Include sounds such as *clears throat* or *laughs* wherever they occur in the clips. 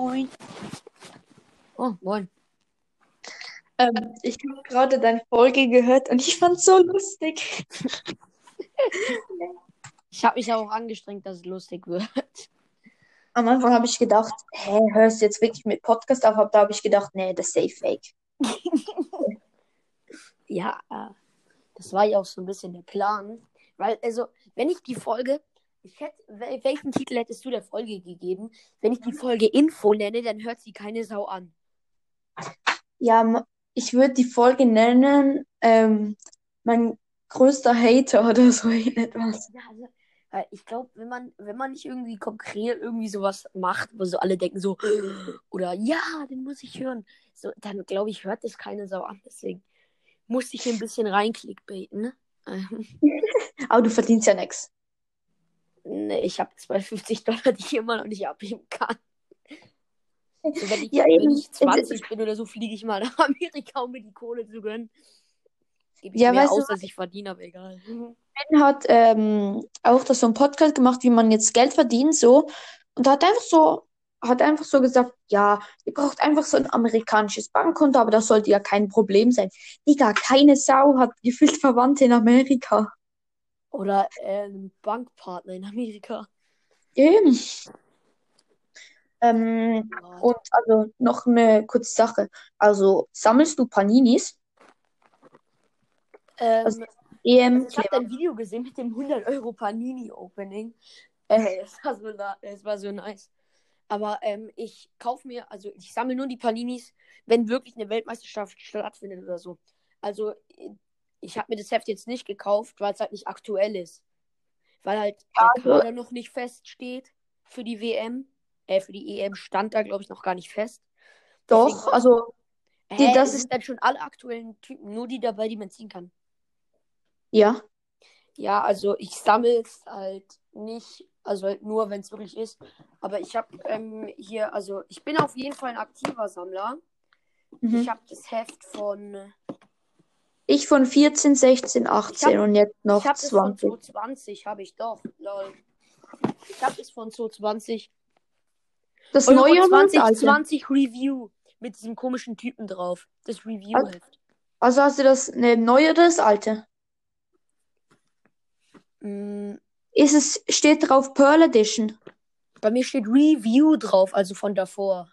Moin. Oh, moin. Ähm, ich habe gerade deine Folge gehört und ich fand's so lustig. Ich habe mich auch angestrengt, dass es lustig wird. Am Anfang habe ich gedacht, hä, hörst du jetzt wirklich mit Podcast auf? Aber da habe ich gedacht, nee, das ist safe fake. *laughs* Ja, äh, das war ja auch so ein bisschen der Plan. Weil, also, wenn ich die Folge, ich hätte, wel- welchen Titel hättest du der Folge gegeben? Wenn ich die Folge Info nenne, dann hört sie keine Sau an. Ja, ich würde die Folge nennen, ähm, mein größter Hater oder so etwas. Ja, also, ich glaube, wenn man, wenn man nicht irgendwie konkret irgendwie sowas macht, wo so alle denken so, oder ja, den muss ich hören, so, dann glaube ich, hört das keine Sau an. Deswegen musste ich hier ein bisschen reinklickbaiten, ne? *laughs* Aber du verdienst ja nichts. Nee, ich habe 250 Dollar, die ich immer noch nicht abheben kann. So, wenn, ich, Ja, wenn ich 20 bin oder so, fliege ich mal nach *laughs* Amerika, um mir die Kohle zu gönnen. Gebe ich Ja, mehr weißt du aus, als ich verdiene, aber egal. Ben hat ähm, auch da so einen Podcast gemacht, wie man jetzt Geld verdient, so. Und hat einfach so, hat einfach so gesagt, ja, ihr braucht einfach so ein amerikanisches Bankkonto, aber das sollte ja kein Problem sein. Digga, keine Sau hat gefühlt Verwandte in Amerika. Oder äh, ein Bankpartner in Amerika. Eben. Ähm, Gott. und also noch eine kurze Sache. Also, sammelst du Paninis? Ähm, also, EM, ich habe dein Video gesehen mit dem 100 Euro Panini Opening. Äh, es war so, es war so nice. Aber ähm, ich kaufe mir, also ich sammle nur die Paninis, wenn wirklich eine Weltmeisterschaft stattfindet oder so. Also äh, ich habe mir das Heft jetzt nicht gekauft, weil es halt nicht aktuell ist. Weil halt der also- Kader noch nicht feststeht für die WM. Äh, für die EM stand da, glaube ich, noch gar nicht fest. doch, Deswegen- also, die- Hä, das ist- sind dann schon alle aktuellen Typen, nur die dabei, die man ziehen kann. ja. Ja, also ich sammle es halt nicht, also halt nur, wenn es wirklich ist. Aber ich habe ähm, hier, also ich bin auf jeden Fall ein aktiver Sammler. Mhm. Ich habe das Heft von, Ich von 14, 16, 18 und jetzt noch ich habe das von 20. 2020, habe ich doch, lol. Ich habe das von 2020. Das Euro neue oder das alte? 2020 Review mit diesem komischen Typen drauf. Das Review-Heft. Also hast du das eine neue oder das alte? Mm, Ist es, steht drauf Pearl Edition. bei mir steht Review drauf, also von davor.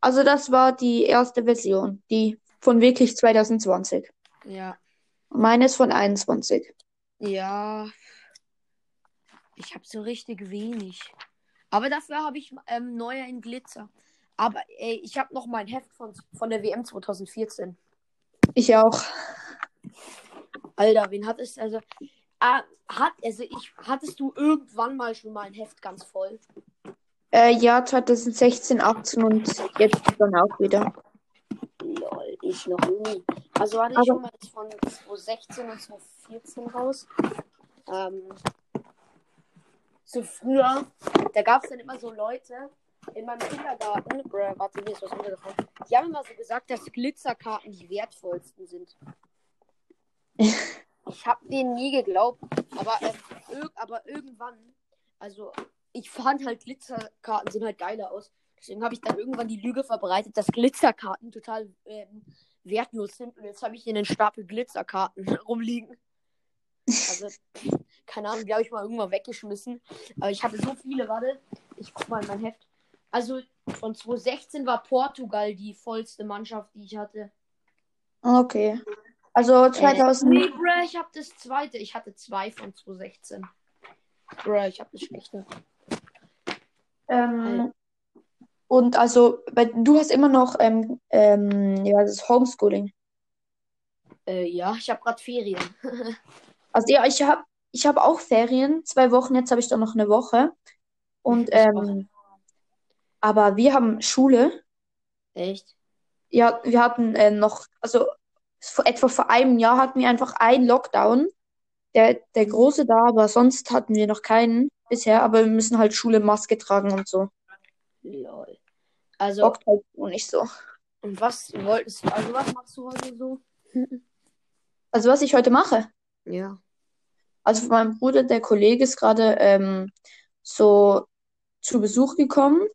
Also das war die erste Version, die von wirklich 2020. Ja. Meine ist von 21. Ja. Ich habe so richtig wenig. Aber dafür habe ich ähm, neue in Glitzer. Aber ey, ich habe noch mein Heft von, von der WM 2014. Ich auch. Alter, wen hat es? Also, ah, hat, also ich, hattest du irgendwann mal schon mal ein Heft ganz voll? Äh, ja, 2016, 18 und jetzt dann auch wieder. Lol, ich noch nie. Also hatte ich schon mal das von 2016 und 2014 raus. Ähm, so früher, da gab es dann immer so Leute in meinem Kindergarten, bruh, warte, hier ist was runtergefallen. Die haben immer so gesagt, dass Glitzerkarten die wertvollsten sind. *laughs* Ich habe denen nie geglaubt, aber, irg aber irgendwann, also ich fand halt Glitzerkarten sehen halt geiler aus. Deswegen habe ich dann irgendwann die Lüge verbreitet, dass Glitzerkarten total ähm, wertlos sind. Und jetzt habe ich hier einen Stapel Glitzerkarten *laughs* rumliegen. Also, keine Ahnung, die habe ich mal irgendwann weggeschmissen. Aber ich hatte so viele, warte. Ich guck mal in mein Heft. Also, von 2016 war Portugal die vollste Mannschaft, die ich hatte. Okay. Also Äh, 2000. nee, bruh, ich habe das zweite. Ich hatte zwei von 2016. Bruh, ich habe das schlechte. Ähm, und also, bei, du hast immer noch ähm, ähm, ja, das Homeschooling. Äh, ja, ich habe gerade Ferien. *laughs* Also ja, ich habe ich hab auch Ferien, zwei Wochen, jetzt habe ich dann noch eine Woche. Und ähm, aber wir haben Schule. Echt? Ja, wir hatten äh, noch, also vor, etwa vor einem Jahr hatten wir einfach einen Lockdown. Der, der große da, aber sonst hatten wir noch keinen bisher, aber wir müssen halt Schule Maske tragen und so. Lol. Also, Bockt halt nur nicht so. und was wolltest du? Also, was machst du heute so? Also was ich heute mache. Ja. Also meinem Bruder, der Kollege ist gerade ähm, so zu Besuch gekommen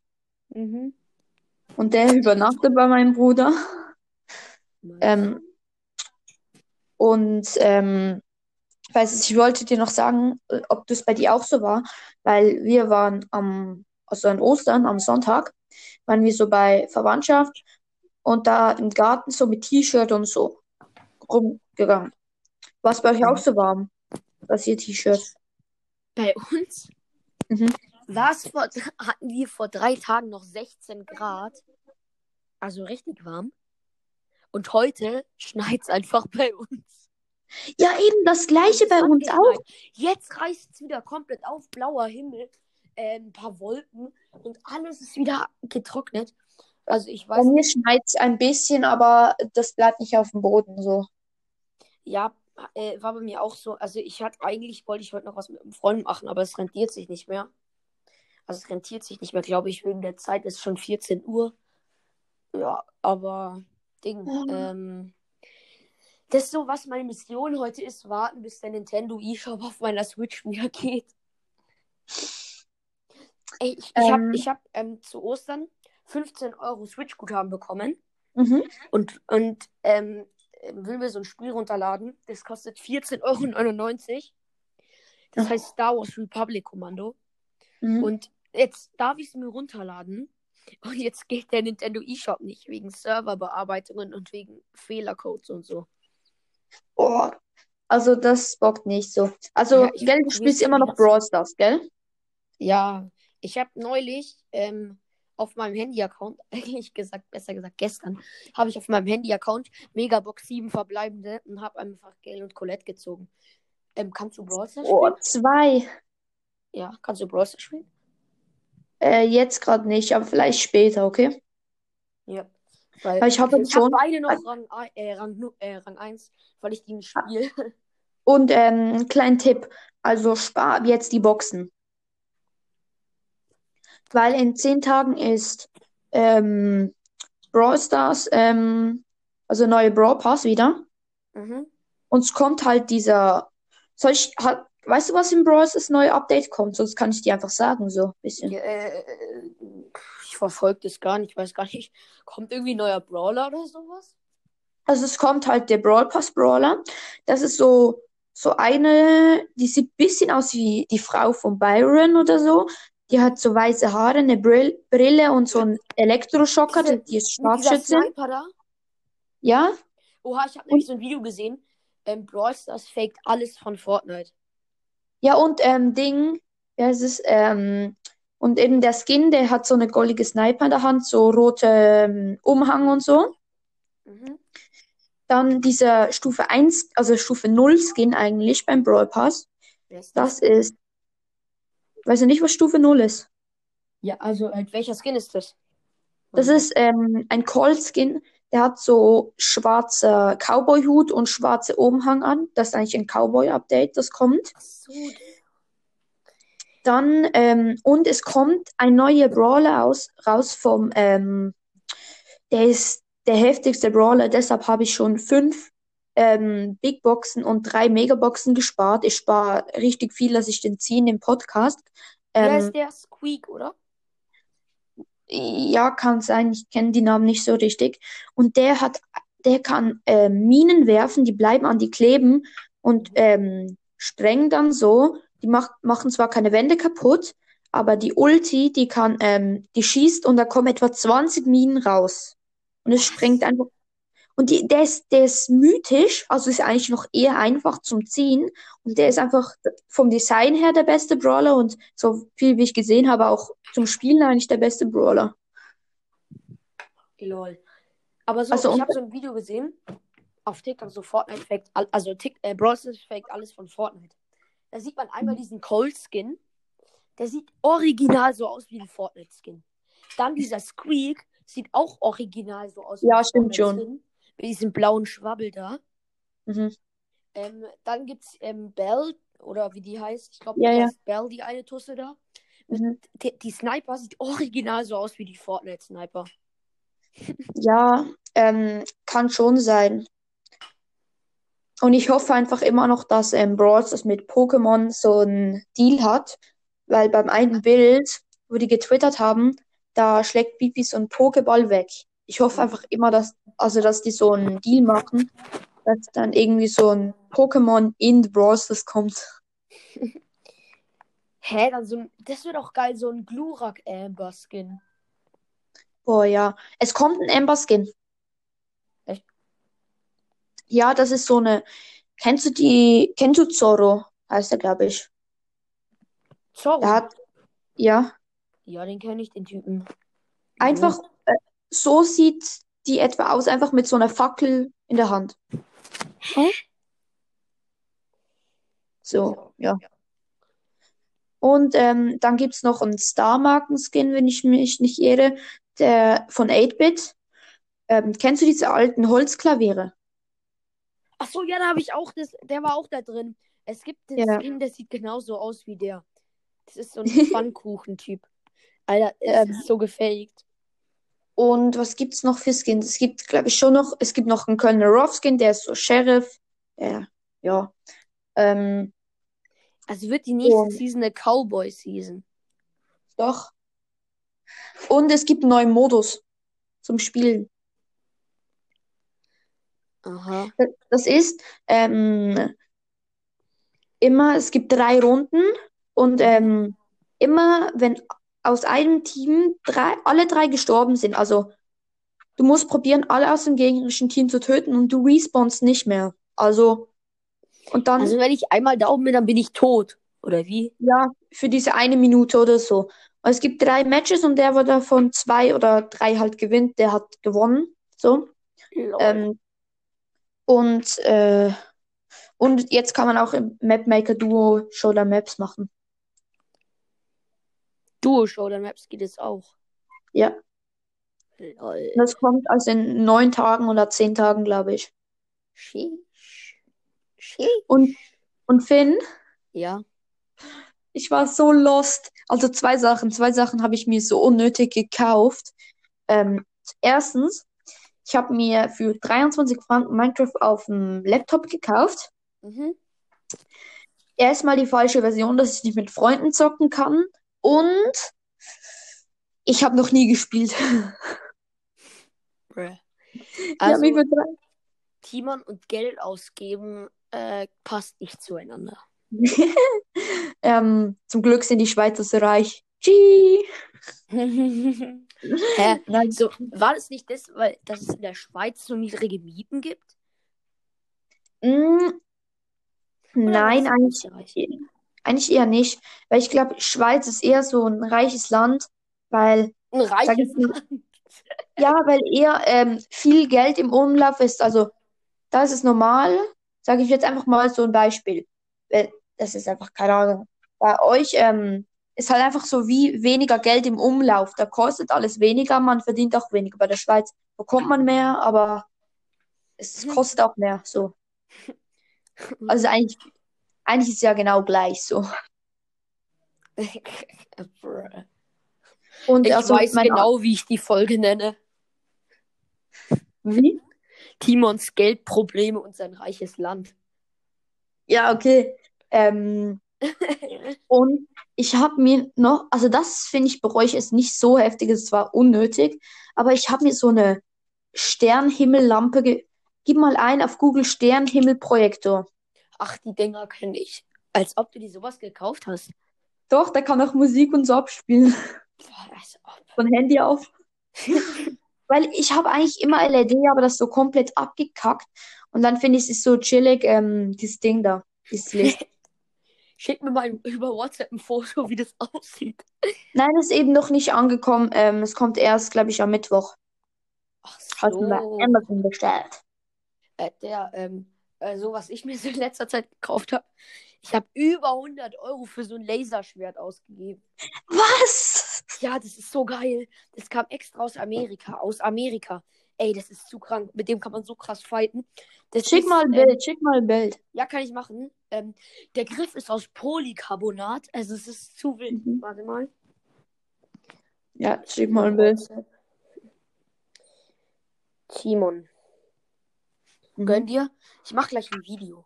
Mhm. Und der übernachtet bei meinem Bruder. Ähm, und ähm, weiß es, ich wollte dir noch sagen, äh, ob das bei dir auch so war, weil wir waren am, also an Ostern, am Sonntag, waren wir so bei Verwandtschaft und da im Garten so mit T-Shirt und so rumgegangen. War es bei euch auch so warm? Was ihr T-Shirt? Bei uns Mhm. war es vor, hatten wir vor drei Tagen noch 16 Grad. Also richtig warm. Und heute schneit es einfach *laughs* bei uns. Ja, eben das gleiche bei uns auch. Jetzt reißt es wieder komplett auf, blauer Himmel, äh, ein paar Wolken und alles ist wieder getrocknet. Also ich Bei weiß mir nicht, schneit es ein bisschen, aber das bleibt nicht auf dem Boden so. ja, äh, war bei mir auch so. Also ich hatte eigentlich, wollte ich heute noch was mit einem Freund machen, aber es rentiert sich nicht mehr. Also es rentiert sich nicht mehr, glaube ich, wegen der Zeit. Es ist schon 14 Uhr. Ja, aber Ding, Ja. ähm, das ist so, was meine Mission heute ist, warten, bis der Nintendo eShop auf meiner Switch wieder geht. Ey, ich, ich habe Ähm, ich hab, ähm, zu Ostern 15 Euro Switch-Guthaben bekommen mhm. und, und ähm, will mir so ein Spiel runterladen. Das kostet 14,99 Euro. Das Ja. heißt Star Wars Republic Kommando. Mhm. Und jetzt darf ich es mir runterladen. Und jetzt geht der Nintendo eShop nicht, wegen Serverbearbeitungen und wegen Fehlercodes und so. Oh, also das bockt nicht so. Also, Ja, ich gell, du spielst immer noch. Brawl Stars, gell? Ja, ich habe neulich ähm, auf meinem Handy-Account, *laughs* eigentlich gesagt, besser gesagt gestern, habe ich auf meinem Handy-Account Megabox 7 verbleibende und habe einfach Gale und Colette gezogen. Ähm, kannst du Brawl Stars Oh, spielen? zwei. Ja, kannst du Brawl Stars spielen? Äh, jetzt gerade nicht, aber vielleicht später, okay? Ja. Weil Weil ich habe ich schon. beide noch Rang, äh, Rang, äh, Rang 1, weil ich die nicht spiele. *laughs* Und ähm, einen kleinen Tipp. Also spar ab jetzt die Boxen. Weil in zehn Tagen ist ähm, Brawl Stars, ähm, also neue Brawl Pass wieder. Mhm. Und es kommt halt dieser. Soll ich, hat, weißt du, was in Brawl Stars neue Update kommt? Sonst kann ich dir einfach sagen, so ein bisschen. Ja, äh, äh, ich verfolge das gar nicht, ich weiß gar nicht. Kommt irgendwie ein neuer Brawler oder sowas? Also es kommt halt der Brawl Pass Brawler. Das ist so, so eine, die sieht ein bisschen aus wie die Frau von Byron oder so. Die hat so weiße Haare, eine Brill Brille und so einen Elektroschocker, Diese, die, ist Scharfschützin. Ja? Oha, ich habe nämlich so ein Video gesehen. Ähm, Brawl Stars faked alles von Fortnite. ja, und ähm, Ding, ja, es ist, ähm, und eben der Skin, der hat so eine goldige Sniper in der Hand, so rote ähm, Umhang und so. Mhm. Dann dieser Stufe 1, also Stufe 0 Skin eigentlich beim Brawl Pass. Das ist, weiß ich nicht, was Stufe 0 ist. Ja, also, halt, welcher Skin ist das? Das ist ähm, ein Colt-Skin, der hat so schwarzer Cowboy-Hut und schwarze Umhang an. Das ist eigentlich ein Cowboy-Update, das kommt. Ach so. Dann, ähm, und es kommt ein neuer Brawler aus, raus vom, ähm, der ist der heftigste Brawler, deshalb habe ich schon fünf ähm, Big Boxen und drei Megaboxen gespart. Ich spare richtig viel, dass ich den ziehe im Podcast. Wer Ähm, ist der Squeak, oder? Ja, kann sein. Ich kenne die Namen nicht so richtig. Und der hat, der kann äh, Minen werfen, die bleiben an die kleben und Mhm. ähm, sprengen dann so. Die macht, machen zwar keine Wände kaputt, aber die Ulti, die kann, ähm, die schießt und da kommen etwa 20 Minen raus. Und es sprengt einfach. Und die, der ist, der ist mythisch, also ist eigentlich noch eher einfach zum Ziehen. Und der ist einfach vom Design her der beste Brawler und so viel wie ich gesehen habe, auch zum Spielen eigentlich der beste Brawler. Lol. Aber so, Also ich habe so ein Video gesehen auf TikTok, so Fortnite all- also Tik äh, Brawl faked alles von Fortnite. Da sieht man einmal diesen Cold-Skin. Der sieht original so aus wie ein Fortnite-Skin. Dann dieser Squeak sieht auch original so aus wie ja, stimmt schon. Mit diesem blauen Schwabbel da. Mhm. Ähm, dann gibt's ähm, Belle, oder wie die heißt. Ich glaube, Ja, die ja. Belle, die eine Tusse da. Mhm. die, die Sniper sieht original so aus wie die Fortnite-Sniper. Ja, ähm, kann schon sein. Und ich hoffe einfach immer noch, dass ähm, Brawl Stars mit Pokémon so einen Deal hat, weil beim einen Bild, wo die getwittert haben, da schlägt Bibi so einen Pokéball weg. Ich hoffe einfach immer, dass, also dass die so einen Deal machen, dass dann irgendwie so ein Pokémon in The Brawl Stars kommt. *laughs* Hä, dann so ein, das wird auch geil, so ein Glurak Amber Skin. Boah, ja. Es kommt ein Amber Skin. Echt? Ja, das ist so eine. Kennst du die? Kennst du Zorro? Heißt er, glaube ich. Zorro. Der hat. Ja. Ja, den kenne ich, den Typen. Einfach. So sieht die etwa aus, einfach mit so einer Fackel in der Hand. Hä? So, ja. Und ähm, dann gibt's noch einen Star-Marken-Skin, wenn ich mich nicht irre, der von 8-Bit. Ähm, kennst du diese alten Holzklaviere? Ach so, ja, da habe ich auch das, der war auch da drin. Es gibt den Ja. Skin, der sieht genauso aus wie der. Das ist so ein *laughs* Pfannkuchen-Typ. Alter, es Ähm. ist so gefaked. Und was gibt's noch für Skins? Es gibt, glaube ich, schon noch, es gibt noch einen Kölner Ruff-Skin, der ist so Sheriff. Äh, ja. Ähm, Also wird die nächste Und- Season eine Cowboy-Season. doch. Und es gibt einen neuen Modus zum Spielen. Aha. Das ist ähm, immer, es gibt drei Runden und ähm, immer, wenn aus einem Team drei, alle drei gestorben sind, also du musst probieren, alle aus dem gegnerischen Team zu töten und du respawnst nicht mehr. Also, und dann, Also wenn ich einmal Daumen bin, dann bin ich tot. Oder wie? ja, für diese eine Minute oder so. Und es gibt drei Matches und der, der davon zwei oder drei halt gewinnt, der hat gewonnen. So. Ähm, und, äh, und jetzt kann man auch im Mapmaker Duo Shoulder Maps machen. Duo Showdown Maps geht es auch. Ja. Lol. Das kommt also in neun Tagen oder zehn Tagen, glaube ich. Sheesh. Sheesh. Und, und Finn, Ja. ich war so lost. Also zwei Sachen. Zwei Sachen habe ich mir so unnötig gekauft. Ähm, erstens, ich habe mir für 23 Franken Minecraft auf dem Laptop gekauft. Mhm. Erstmal die falsche Version, dass ich nicht mit Freunden zocken kann. Und ich habe noch nie gespielt. Bruh. *laughs* Also, drei Timon und Geld ausgeben äh, passt nicht zueinander. *laughs* ähm, zum Glück sind die Schweizer so reich. Tschii. *laughs* Hä? Nein, So, war das nicht das, weil dass es in der Schweiz so niedrige Mieten gibt? Mm, nein, eigentlich? Eigentlich eher nicht. Weil ich glaube, Schweiz ist eher so ein reiches Land, weil, Ein reiches mal, Land. *laughs* ja, weil eher ähm, viel Geld im Umlauf ist. Also, da ist es normal. Sage ich jetzt einfach mal so ein Beispiel. Das ist einfach keine Ahnung. Bei euch ähm, ist halt einfach so wie weniger Geld im Umlauf. Da kostet alles weniger, man verdient auch weniger. Bei der Schweiz bekommt man mehr, aber es Mhm. kostet auch mehr. So. *laughs* Also eigentlich, eigentlich ist es ja genau gleich so. *laughs* Und Ich also weiß genau, wie ich die Folge nenne. Wie? Timons Geldprobleme und sein reiches Land. Ja, okay. Ähm, *laughs* und ich habe mir noch, also das finde ich bereue ich es nicht so heftig, es war unnötig, aber ich habe mir so eine Sternhimmellampe Gib mal ein auf Google Sternhimmelprojektor. Ach, die Dinger kenne ich. Als ob du dir sowas gekauft hast. Doch, der kann auch Musik und so abspielen. Boah, als ob. Von Handy auf. *laughs* Weil ich habe eigentlich immer LED, aber das ist so komplett abgekackt. Und dann finde ich es ist so chillig, ähm, dieses Ding da, dieses Licht. *laughs* Schick mir mal über WhatsApp ein Foto, wie das aussieht. Nein, das ist eben noch nicht angekommen. Ähm, es kommt erst, glaube ich, am Mittwoch. Ach Hast du bei so. Amazon bestellt. Äh, der, ähm, äh, so was ich *laughs* mir so in letzter Zeit gekauft habe. Ich habe über 100 Euro für so ein Laserschwert ausgegeben. Was? Ja, das ist so geil. Das kam extra aus Amerika. Aus Amerika. Ey, das ist zu krank. Mit dem kann man so krass fighten. Das Schick ist, mal ein ähm, Bild, schick mal ein Bild. Ja, kann ich machen. Ähm, der Griff ist aus Polycarbonat. Also es ist zu wild. Mhm. Warte mal. Ja, schick mal ein Bild. Timon. Gönn dir. Ich mach gleich ein Video.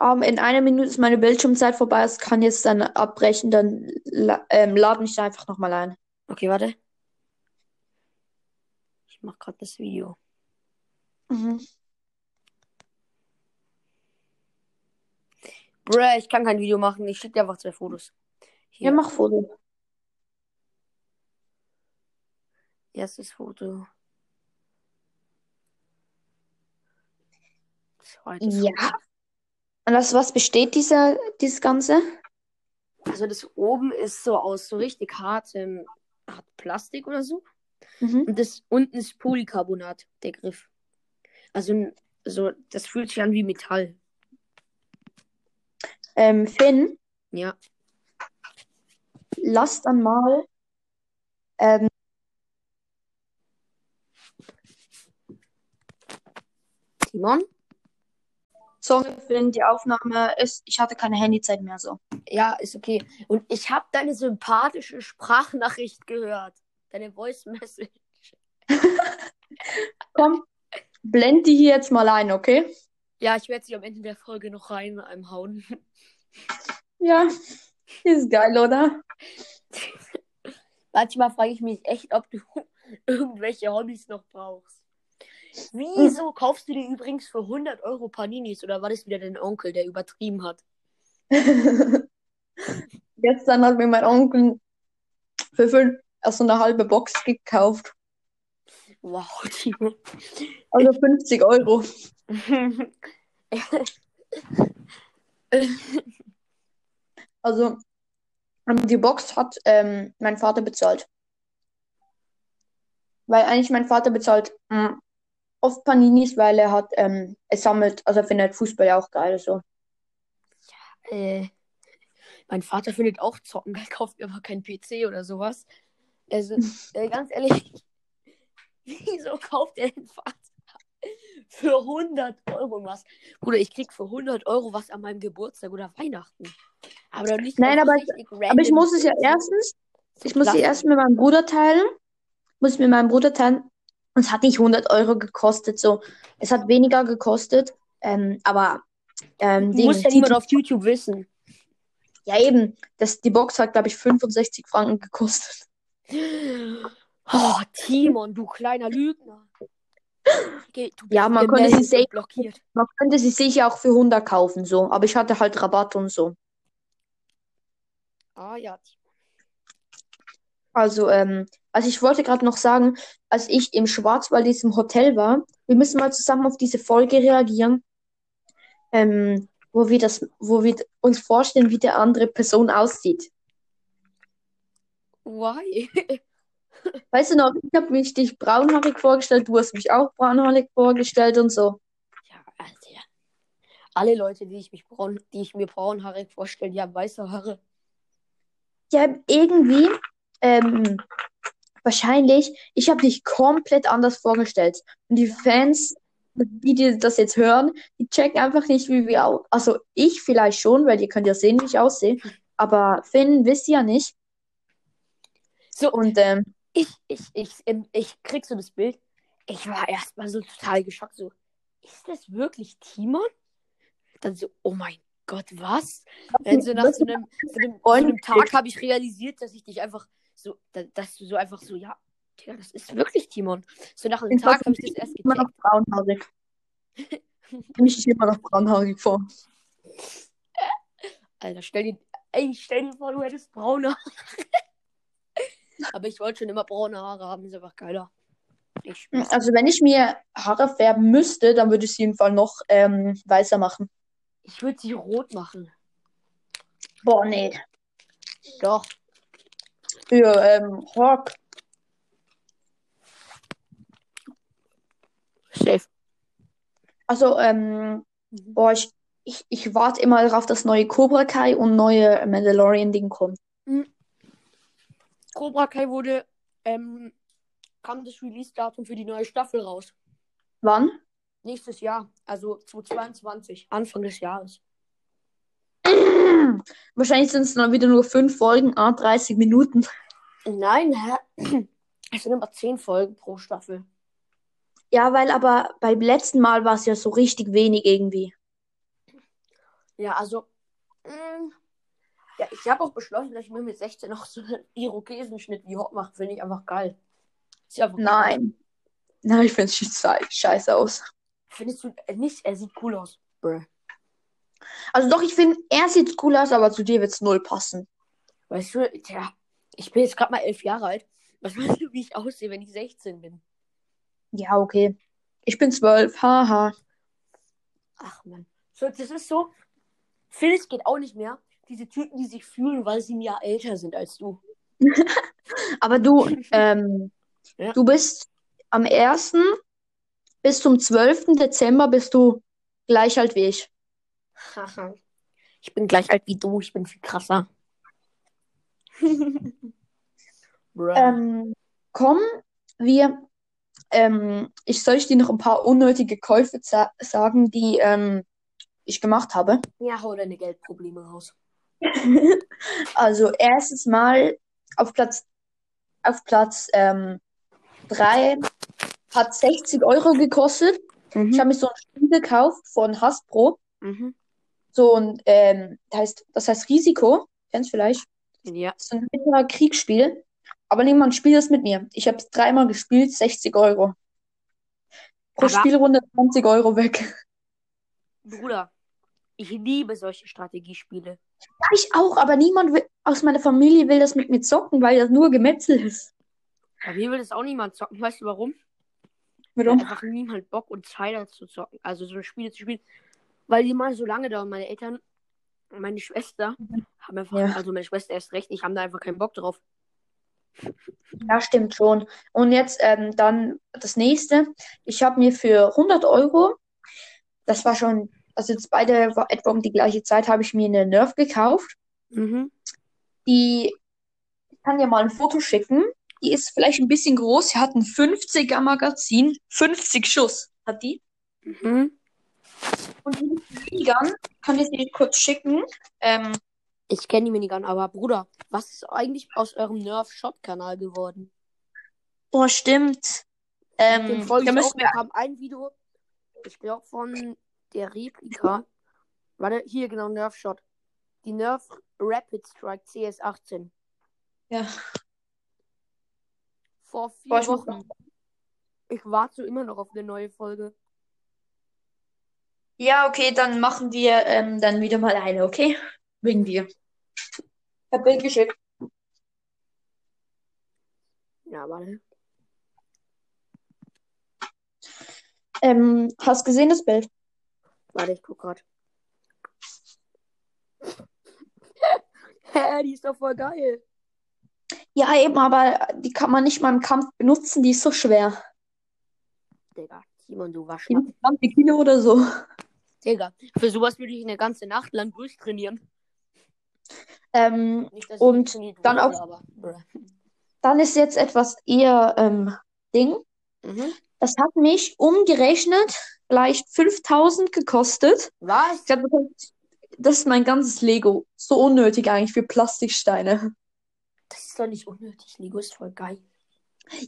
Ähm, in einer Minute ist meine Bildschirmzeit vorbei. Es kann jetzt dann abbrechen. Dann la ähm, lad mich da einfach nochmal ein. Okay, warte. Ich mach gerade das Video. Mhm. Bruh, ich kann kein Video machen. Ich schicke dir einfach zwei Fotos. Hier, Ja, mach Foto. erstes Foto. Zweites Ja. Und aus was besteht dieser, dieses Ganze? Also das oben ist so aus so richtig hartem hart Plastik oder so. Mhm. Und das unten ist Polycarbonat, der Griff. Also so, das fühlt sich an wie Metall. Ähm, Finn, Ja. lass dann mal. Ähm, Timon? Sorry, Finn, die Aufnahme ist. Ich hatte keine Handyzeit mehr so. Ja, ist okay. Und ich habe deine sympathische Sprachnachricht gehört. Deine Voice Message. *laughs* Komm, blend die hier jetzt mal ein, okay? Ja, ich werde sie am Ende der Folge noch rein einem hauen. *laughs* Ja, ist geil, oder? *laughs* Manchmal frage ich mich echt, ob du irgendwelche Hobbys noch brauchst. Wieso kaufst du dir übrigens für 100 Euro Paninis? Oder war das wieder dein Onkel, der übertrieben hat? *laughs* Gestern hat mir mein Onkel für fünf, also eine halbe Box gekauft. Wow, Timo. Also 50 Euro. *laughs* Also ähm, die Box hat ähm, mein Vater bezahlt. Weil eigentlich mein Vater bezahlt mh, oft Paninis, weil er hat, ähm, er sammelt, also er findet Fußball ja auch geil. So. äh, mein Vater findet auch Zocken, *laughs* er kauft mir aber keinen PC oder sowas. Also, äh, *laughs* ganz ehrlich, wieso kauft er den Vater für 100 Euro was? Bruder, ich krieg für 100 Euro was an meinem Geburtstag oder Weihnachten. Aber doch nicht Nein, aber- richtig Aber ich muss es ja erstens, ich muss sie erst mit meinem Bruder teilen. Muss mit meinem Bruder teilen. Und es hat nicht 100 Euro gekostet, so. Es hat weniger gekostet, ähm, aber ähm, Ding, Muss ja niemand auf YouTube wissen. Ja, eben. Das, die Box hat, glaube ich, 65 Franken gekostet. Oh, Timon, du kleiner Lügner. Du Ja, man und safe- blockiert. Man könnte sie sicher auch für 100 kaufen, so. Aber ich hatte halt Rabatt und so. Ah ja, Also, ähm, also ich wollte gerade noch sagen, als ich im Schwarzwald diesem Hotel war, wir müssen mal zusammen auf diese Folge reagieren, ähm, wo wir das, wo wir uns vorstellen, wie der andere Person aussieht. Why? *laughs* Weißt du noch, ich habe mich dich braunhaarig vorgestellt, du hast mich auch braunhaarig vorgestellt und so. Ja, Alter. Alle Leute, die ich, mich braun, die ich mir braunhaarig vorstelle, die haben weiße Haare. Ja, irgendwie, ähm, wahrscheinlich, ich habe dich komplett anders vorgestellt. Und die Fans, die, die das jetzt hören, die checken einfach nicht, wie wir au Also ich vielleicht schon, weil ihr könnt ja sehen, wie ich aussehe. Aber Finn wisst ihr ja nicht. So, Und ähm, ich, ich, ich, ähm, ich krieg so das Bild. Ich war erstmal so total geschockt. So, ist das wirklich Timon? Dann so, oh mein Gott, was? Dann so nach so einem, so einem, so einem Tag habe ich realisiert, dass ich dich einfach so, da- dass du so einfach so, ja, Digga, das ist wirklich Timon. So nach einem Ich Tag habe ich das erst immer noch gecheckt. braunhaarig. *laughs* Mich ist immer noch braunhaarig vor. Alter, stell dir, ey, stell dir vor, du hättest braune Haare. *laughs* Aber ich wollte schon immer braune Haare haben, ist einfach geiler. Ich schwör. Also wenn ich mir Haare färben müsste, dann würde ich sie jeden Fall noch ähm, weißer machen. Ich würde sie rot machen. Boah, nee. Doch. Für ähm, Hawk. Safe. Also, ähm, boah, ich, ich, ich warte immer darauf, dass neue Cobra Kai und neue Mandalorian-Ding kommen. Cobra Kai wurde, ähm, kam das Release-Datum für die neue Staffel raus. Wann? Nächstes Jahr, also 2022, Anfang des Jahres. *clears throat* Wahrscheinlich sind es dann wieder nur fünf Folgen, ah, 30 Minuten. Nein, hä? *clears throat* Es sind aber zehn Folgen pro Staffel. Ja, weil aber beim letzten Mal war es ja so richtig wenig irgendwie. Ja, also, mh, ja, ich habe auch beschlossen, dass ich mir mit 16 noch so einen Irokesenschnitt wie Hot mache. Finde ich einfach geil. Einfach Nein. Na, ich finde es scheiße aus. Findest du äh, nicht? Er sieht cool aus. Bruh. Also doch, ich finde, er sieht cool aus, aber zu dir wird es null passen. Weißt du, tja, ich bin jetzt gerade mal elf Jahre alt. Was weißt du, wie ich aussehe, wenn ich 16 bin? Ja, okay. Ich bin zwölf, haha. Ach man. So, das ist so. Phyllis geht auch nicht mehr. Diese Typen, die sich fühlen, weil sie ein Jahr älter sind als du. *laughs* Aber du, *laughs* ähm, Ja. du bist am 1. bis zum 12. Dezember bist du gleich alt wie ich. Haha. ich bin gleich alt wie du. Ich bin viel krasser. Ähm, komm, wir, ähm, ich soll ich dir noch ein paar unnötige Käufe sagen, die ähm, ich gemacht habe. ja, hau deine Geldprobleme raus. *laughs* Also erstes Mal auf Platz auf Platz ähm, 3 hat 60 Euro gekostet. Ich habe mir so ein Spiel gekauft von Hasbro. Mhm. So ein, ähm, das heißt, das heißt Risiko. Kennst du vielleicht? Ja. Das ist ein bitterer Kriegsspiel. Aber niemand spielt es mit mir. Ich habe es dreimal gespielt, 60 Euro. Pro Aber- Spielrunde 20 Euro weg. Bruder, ich liebe solche Strategiespiele. Ja, ich auch, aber niemand will, aus meiner Familie will das mit mir zocken, weil das nur Gemetzel ist. Bei mir will das auch niemand zocken. Weißt du warum? Warum? Einfach niemand Bock und Zeit hat zu zocken. Also so Spiele zu spielen. Weil die mal so lange dauern. Meine Eltern und meine Schwester haben einfach, Ja. also meine Schwester erst recht nicht, haben da einfach keinen Bock drauf. Ja, stimmt schon. Und jetzt ähm, dann das nächste. Ich habe mir für 100 Euro, das war schon, also jetzt beide war etwa um die gleiche Zeit, habe ich mir eine Nerf gekauft. Mhm. Die ich kann dir mal ein Foto schicken. Die ist vielleicht ein bisschen groß. Sie hat ein 50er Magazin. 50 Schuss hat die. Mhm. Und die Minigun kann ich dir kurz schicken. Ähm, Ich kenne die Minigun, aber Bruder, was ist eigentlich aus eurem Nerf-Shot-Kanal geworden? boah, stimmt. Ähm, da müssen wir. Haben ein Video, ich glaube von der Replika. Warte, hier genau, Nerf-Shot. Die Nerf Rapid Strike CS18. Ja. Vor vier Boah, ich Wochen. Ich warte immer noch auf eine neue Folge. Ja, okay, dann machen wir ähm, dann wieder mal eine, okay? Wegen dir. Ich hab Bild geschickt. Ja, warte. Ähm, hast gesehen das Bild? Warte, ich guck grad. *laughs* Hä, die ist doch voll geil. Ja, eben, aber die kann man nicht mal im Kampf benutzen, die ist so schwer. Digga, Simon, du Waschlapp. 20 Kilo oder so. Digga, für sowas würde ich eine ganze Nacht lang durchtrainieren. Ähm, Nicht, Und dann auch- aber. dann ist jetzt etwas eher ähm, Ding. Mhm. Das hat mich umgerechnet vielleicht 5000 gekostet. Was? Ich glaub, das ist- das ist mein ganzes Lego. So unnötig eigentlich für Plastiksteine. Das ist doch nicht unnötig. Lego ist voll geil.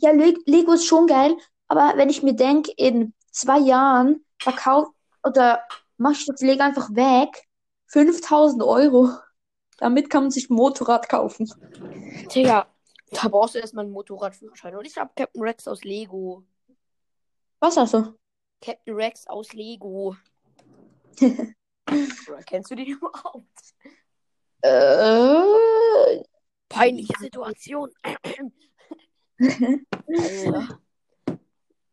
Ja, Le Lego ist schon geil, aber wenn ich mir denke, in zwei Jahren verkauft oder Lego einfach weg, 5000 Euro. Damit kann man sich ein Motorrad kaufen. Digga, da brauchst du erstmal einen Motorradführerschein. Und ich habe Captain Rex aus Lego. Was also? Captain Rex aus Lego. *laughs* Oder kennst du den überhaupt? Äh, Peinliche Situation. *laughs*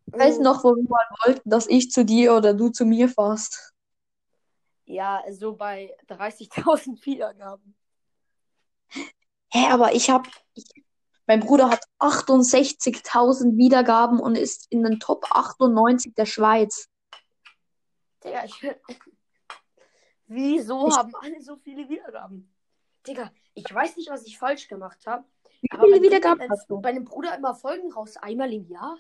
Weiß noch, wo wir mal wollten, dass ich zu dir oder du zu mir fährst. Ja, so bei 30.000 *laughs* Wiedergaben. Hä, aber ich hab, ich, mein Bruder hat 68.000 Wiedergaben und ist in den Top 98 der Schweiz. Digga, ich. *laughs* Wieso Ich- haben alle so viele Wiedergaben? Digga, ich weiß nicht, was ich falsch gemacht habe. Wie viele Wiedergaben dir- hast du? Bei einem Bruder immer Folgen raus, einmal im Jahr?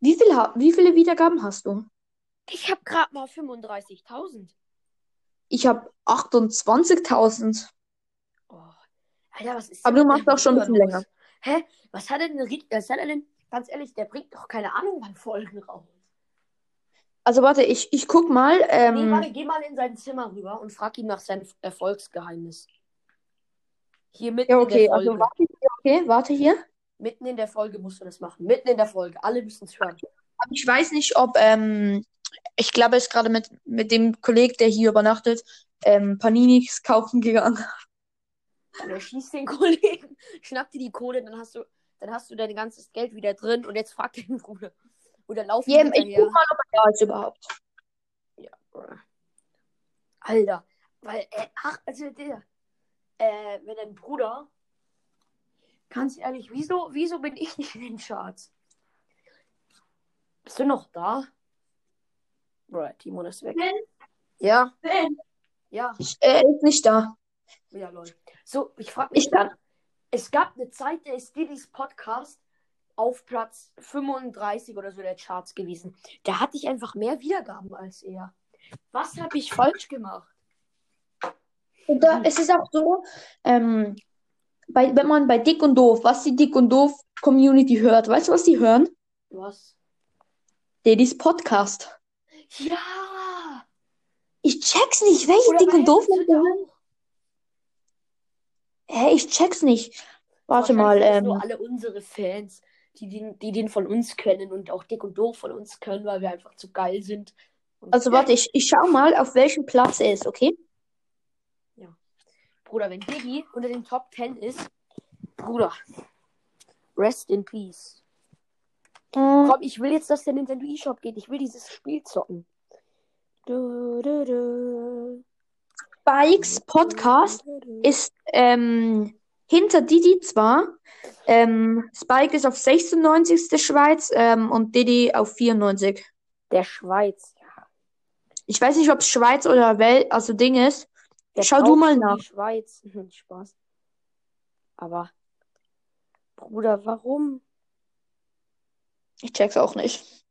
Wie viel, wie viele Wiedergaben hast du? Ich habe gerade mal 35.000. Ich habe 28.000. Oh. Alter, was ist Aber denn du machst auch schon ein bisschen länger. los? Hä? Was hat denn, Rick- was hat er denn, ganz ehrlich, der bringt doch keine Ahnung, wann Folgen raus. Also warte, ich, ich guck mal. Nee, Ähm, warte, geh mal in sein Zimmer rüber und frag ihn nach seinem Erfolgsgeheimnis. Hier mitten ja, in okay, der also Folge. warte hier, okay, warte hier. Mitten in der Folge musst du das machen. Mitten in der Folge. Alle müssen es hören. Aber ich weiß nicht, ob, ähm, ich glaube, er ist gerade mit, mit dem Kollegen, der hier übernachtet, ähm, Paninis kaufen gegangen. Und er schießt den Kollegen, *laughs* schnappt dir die Kohle, dann hast du, dann hast du dein ganzes Geld wieder drin und jetzt fragt den Bruder. Oder laufen Ja, ich guck mal, ob er da ist überhaupt. Ja. Alter, weil, äh, ach, also der, äh, wenn dein Bruder, ganz ehrlich, wieso, wieso bin ich nicht in den Charts? Bist du noch da? Bruh, Timon ist weg. Ja, ja, Ich, er ist nicht da. ja, lol. So, ich frag mich, Ich kann. es gab eine Zeit, da ist Diddy's Podcast auf Platz 35 oder so der Charts gewesen. Da hatte ich einfach mehr Wiedergaben als er. Was habe ich falsch gemacht? Und da, es ist auch so, ähm, bei, wenn man bei Dick und Doof, was die Dick und Doof Community hört, weißt du, was die hören? Was? Daddy's Podcast. Ja! Ich check's nicht, welche Dick und Doof Leute hören. Hä, ich check's nicht. Warte mal, ähm, nur alle unsere Fans, die den, die den von uns kennen und auch Dick und Doof von uns können, weil wir einfach zu geil sind. Und also warte, ich, ich schau mal, auf welchem Platz er ist, okay? Bruder, wenn Diggy unter den Top 10 ist, Bruder, rest in peace. Mm, Komm, ich will jetzt, dass der Nintendo eShop geht. Ich will dieses Spiel zocken. Du, du, du. Spikes Podcast ist ähm, hinter Didi zwar. Ähm, Spike ist auf 96. Schweiz ähm, und Didi auf 94. Der Schweiz. Ja. Ich weiß nicht, ob es Schweiz oder Welt, also Ding ist. Der Schau du mal nach. Schweiz. Hm, *laughs* Spaß. Aber, Bruder, warum? Ich check's auch nicht.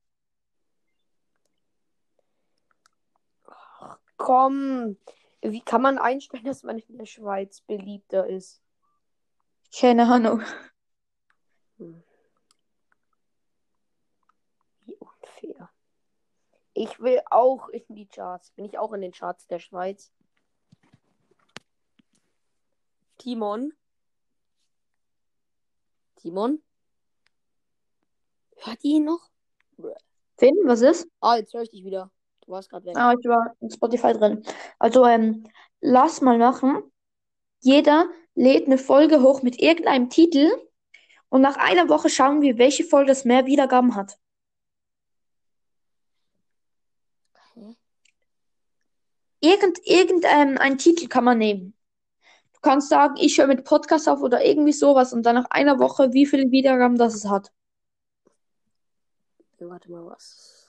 Komm. Wie kann man einstellen, dass man in der Schweiz beliebter ist? Keine Ahnung. Hm. Wie unfair. Ich will auch in die Charts. Bin ich auch in den Charts der Schweiz? Timon? Timon? Hört ihr ihn noch? Finn, was ist? Ah, jetzt höre ich dich wieder. Du warst gerade weg. Ah, ich war in Spotify drin. Also, ähm, lass mal machen. Jeder lädt eine Folge hoch mit irgendeinem Titel und nach einer Woche schauen wir, welche Folge das mehr Wiedergaben hat. Irgend, irgendein ein Titel kann man nehmen. Du kannst sagen, ich höre mit Podcast auf oder irgendwie sowas und dann nach einer Woche, wie viele Wiedergaben das es hat. Warte mal, was?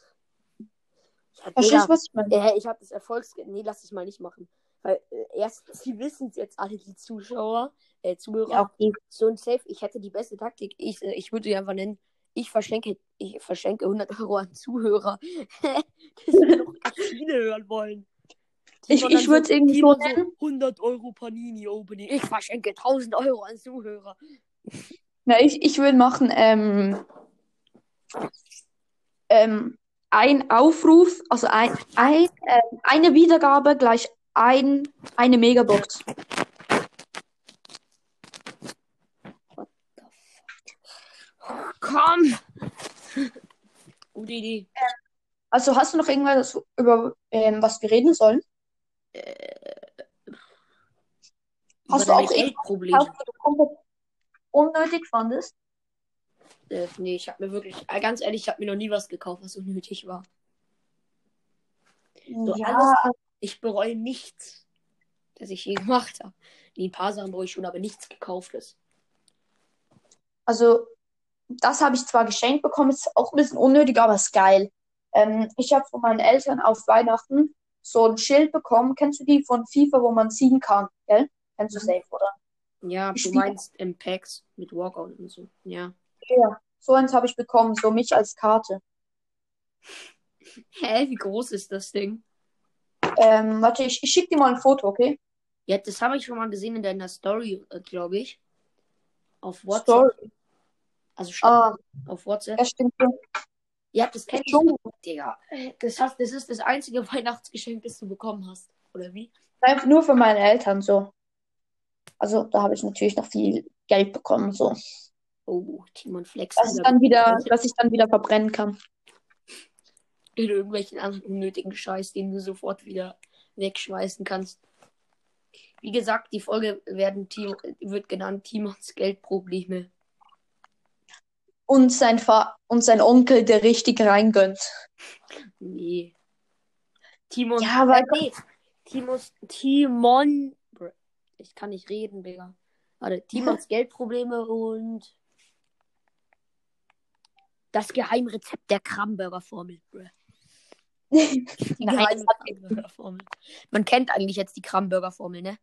Ja, Verstehst Digga, du, was ich meine? äh, ich habe das Erfolgs... Nee, lass es mal nicht machen. Weil äh, erstens, *laughs* sie wissen es jetzt alle, die Zuschauer, äh, Zuhörer. Ja, okay. So ein Safe, ich hätte die beste Taktik. Ich, äh, ich würde sie einfach nennen, ich verschenke, ich verschenke 100 Euro an Zuhörer. *laughs* das will doch viele hören wollen. Die Ich, ich würde es irgendwie so nennen. 100 Euro Panini Opening. Ich verschenke 1000 Euro an Zuhörer. Na, ich, ich würde machen, ähm, ähm, ein Aufruf, also ein, ein, ähm, eine Wiedergabe gleich ein, eine Megabox. Komm! Gute Idee. Also hast du noch irgendwas, über ähm, was wir reden sollen? Hast du auch irgendwas was du komplett unnötig fandest? Äh, nee, ich habe mir wirklich, äh, ganz ehrlich, ich habe mir noch nie was gekauft, was unnötig war. So Ja, alles, ich bereue nichts, das ich je *laughs* gemacht habe. Nee, ein paar Sachen bereue ich schon, aber nichts gekauftes. also das habe ich zwar geschenkt bekommen, ist auch ein bisschen unnötig, aber ist geil. Ähm, ich habe von meinen Eltern auf Weihnachten so ein Schild bekommen. Kennst du die von FIFA, wo man ziehen kann, gell? Kennst du Mhm. safe, oder? Ja, Ich du meinst im Packs mit Walkout und so. Ja. Ja, so eins habe ich bekommen, so mich als Karte. Hä, wie groß ist das Ding? Ähm, warte, ich, ich schicke dir mal ein Foto, okay? Ja, das habe ich schon mal gesehen in deiner Story, äh, glaube ich. Auf WhatsApp. Story. Also stand Ah, auf WhatsApp. ja, stimmt. schon. Ja, das kenn ich. Schon. Digga. Das, hast, das ist das einzige *laughs* Weihnachtsgeschenk, das du bekommen hast. Oder wie? Einfach nur für meine Eltern so. Also, da habe ich natürlich noch viel Geld bekommen, so. Oh, Timon Flex. Dass ich dann wieder, dass ich dann wieder verbrennen kann. In irgendwelchen anderen unnötigen Scheiß, den du sofort wieder wegschmeißen kannst. Wie gesagt, die Folge werden Team, wird genannt Timons Geldprobleme. Und sein, Fa und sein Onkel, der richtig reingönnt. Nee. Timon. Ja, aber- äh, nee. Timos, Timon. Ich kann nicht reden, Digga. Warte, Timons Geldprobleme und. Das Geheimrezept der Kramburger-Formel. Bruh. Die Nein, geheime Kramburger-Formel. Man kennt eigentlich jetzt die Kramburger-Formel, ne?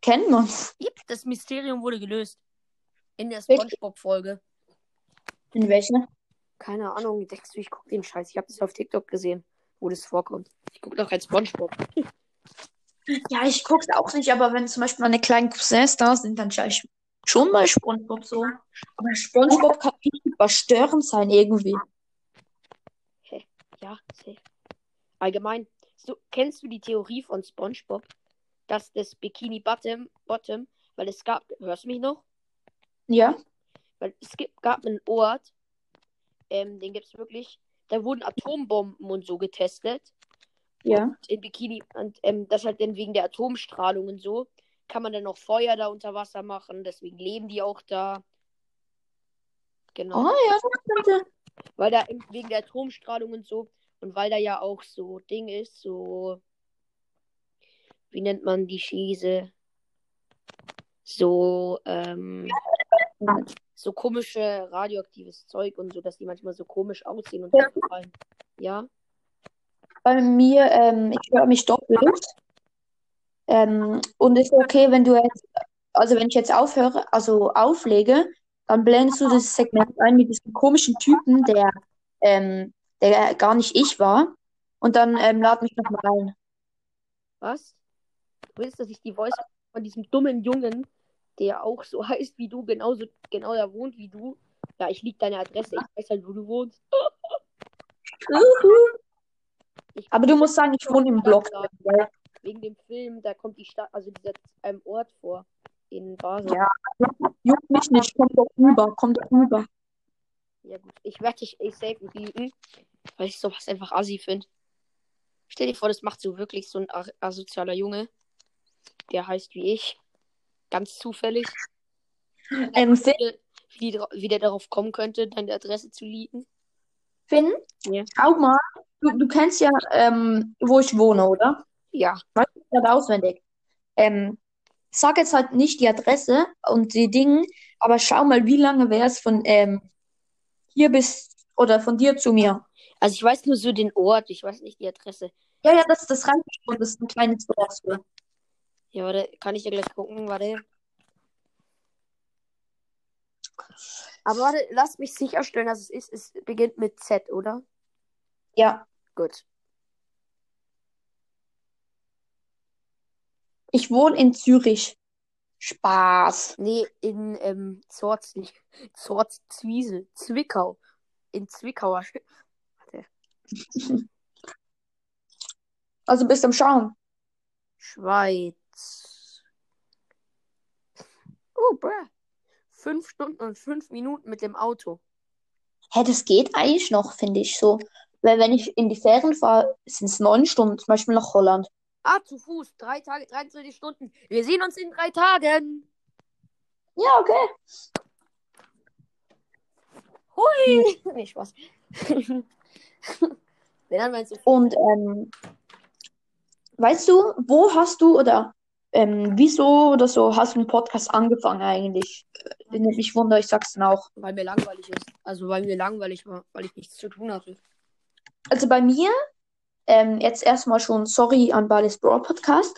kennt man. Yep, das Mysterium wurde gelöst. In der? Spongebob-Folge. In welcher? Keine Ahnung, denkst du, ich guck den Scheiß. Ich habe das auf TikTok gesehen, wo das vorkommt. Ich guck doch kein Spongebob. Ja, ich guck's auch nicht, aber wenn zum Beispiel meine kleinen Cousins da sind, dann schaue ich schon mal SpongeBob so. Aber SpongeBob kann richtig verstörend sein irgendwie. Ja, safe. Allgemein, so, kennst du die Theorie von SpongeBob, dass das Bikini Bottom, Bottom, weil es gab, hörst du mich noch? Ja, Weil es gibt, gab einen Ort, ähm, den gibt's wirklich, da wurden Atombomben und so getestet. ja. in Bikini und ähm, das halt dann wegen der Atomstrahlung und so kann man dann noch Feuer da unter Wasser machen, deswegen leben die auch da. Genau, Oh ja, das könnte. weil da wegen der Atomstrahlung und so und weil da ja auch so Ding ist, so wie nennt man die Schieße? So ähm, so komische radioaktives Zeug und so, dass die manchmal so komisch aussehen und. Ja, Bei mir, ähm, ich höre mich doppelt. Ähm, und ist okay, wenn du jetzt, also wenn ich jetzt aufhöre, also auflege, dann blendest du das Segment ein mit diesem komischen Typen, der, ähm, der gar nicht ich war. Und dann ähm, lad mich nochmal ein. Was? Du willst, dass ich die Voice von diesem dummen Jungen, der auch so *laughs* heißt wie du, genauso genau da wohnt wie du. Ja, ich lieg deine Adresse, ich weiß halt, wo du wohnst. Ich Aber du musst sagen, ich wohne im Block. *laughs* weil- Wegen dem Film, da kommt die Stadt, also dieser ähm, Ort vor. In Basel. Ja. Juckt mich nicht, komm doch rüber, komm doch rüber. Ja, gut. Ich werde dich ich safe nicht liegen, weil ich sowas einfach assi finde. Stell dir vor, das macht so wirklich so ein asozialer Junge. Der heißt wie ich. Ganz zufällig. Ähm, Finn, Wie, wie, die dra- wie der darauf kommen könnte, deine Adresse zu liegen. Finn, Ja. schau mal, du, du kennst ja, ähm, wo ich wohne, oder? Ja. Weißt du gerade auswendig. Ähm, sag jetzt halt nicht die Adresse und die Dinge, aber schau mal, wie lange wäre es von ähm, hier bis oder von dir zu mir. Also ich weiß nur so den Ort, ich weiß nicht die Adresse. Ja, ja, das, das reicht schon, das ist ein kleines Dorf. Ja, warte, kann ich ja gleich gucken, warte. Aber warte, lass mich sicherstellen, dass es ist. Es beginnt mit Z, oder? Ja, Gut. Ich wohne in Zürich. Spaß. Nee, in ähm, Zorz, nicht. Zorz, Zwiesel, Zwickau. In Zwickauer. Sch- Also bist am Schauen. Schweiz. Oh, bruh. Fünf Stunden und fünf Minuten mit dem Auto. Hä, das geht eigentlich noch, finde ich so. Weil wenn ich in die Ferien fahre, sind es neun Stunden, zum Beispiel nach Holland. Ah, zu Fuß. Drei Tage, 23 Stunden. Wir sehen uns in drei Tagen. Ja, okay. Hui. *laughs* Nee, Spaß. *laughs* Wenn. Und ähm, weißt du, wo hast du oder ähm, wieso oder so hast du einen Podcast angefangen eigentlich? Äh, Mich wunder, ich sag's dann auch. Weil mir langweilig ist. Also weil mir langweilig war, weil ich nichts zu tun hatte. Also bei mir, ähm, jetzt erstmal schon sorry an Balis Brawl Podcast,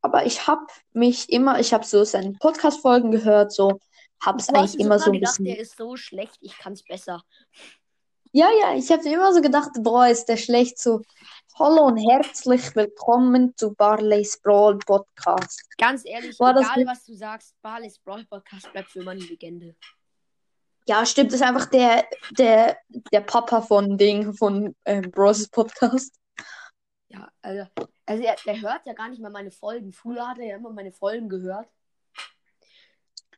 aber ich habe mich immer, ich habe so seine Podcast-Folgen gehört, so hab's Du hast eigentlich immer so ein gedacht, bisschen. der ist so schlecht, ich kann's besser. Ja, ja, ich habe immer so gedacht, boah, ist der schlecht so. Hallo und herzlich willkommen zu Barley's Brawl Podcast. Ganz ehrlich, War egal was du sagst, Bales Brawl Podcast bleibt für immer eine Legende. Ja, stimmt, das ist einfach der, der, der Papa von Ding, von ähm, Bros. Podcast. Ja, also, also er, der hört ja gar nicht mal meine Folgen. Früher hat er ja immer meine Folgen gehört.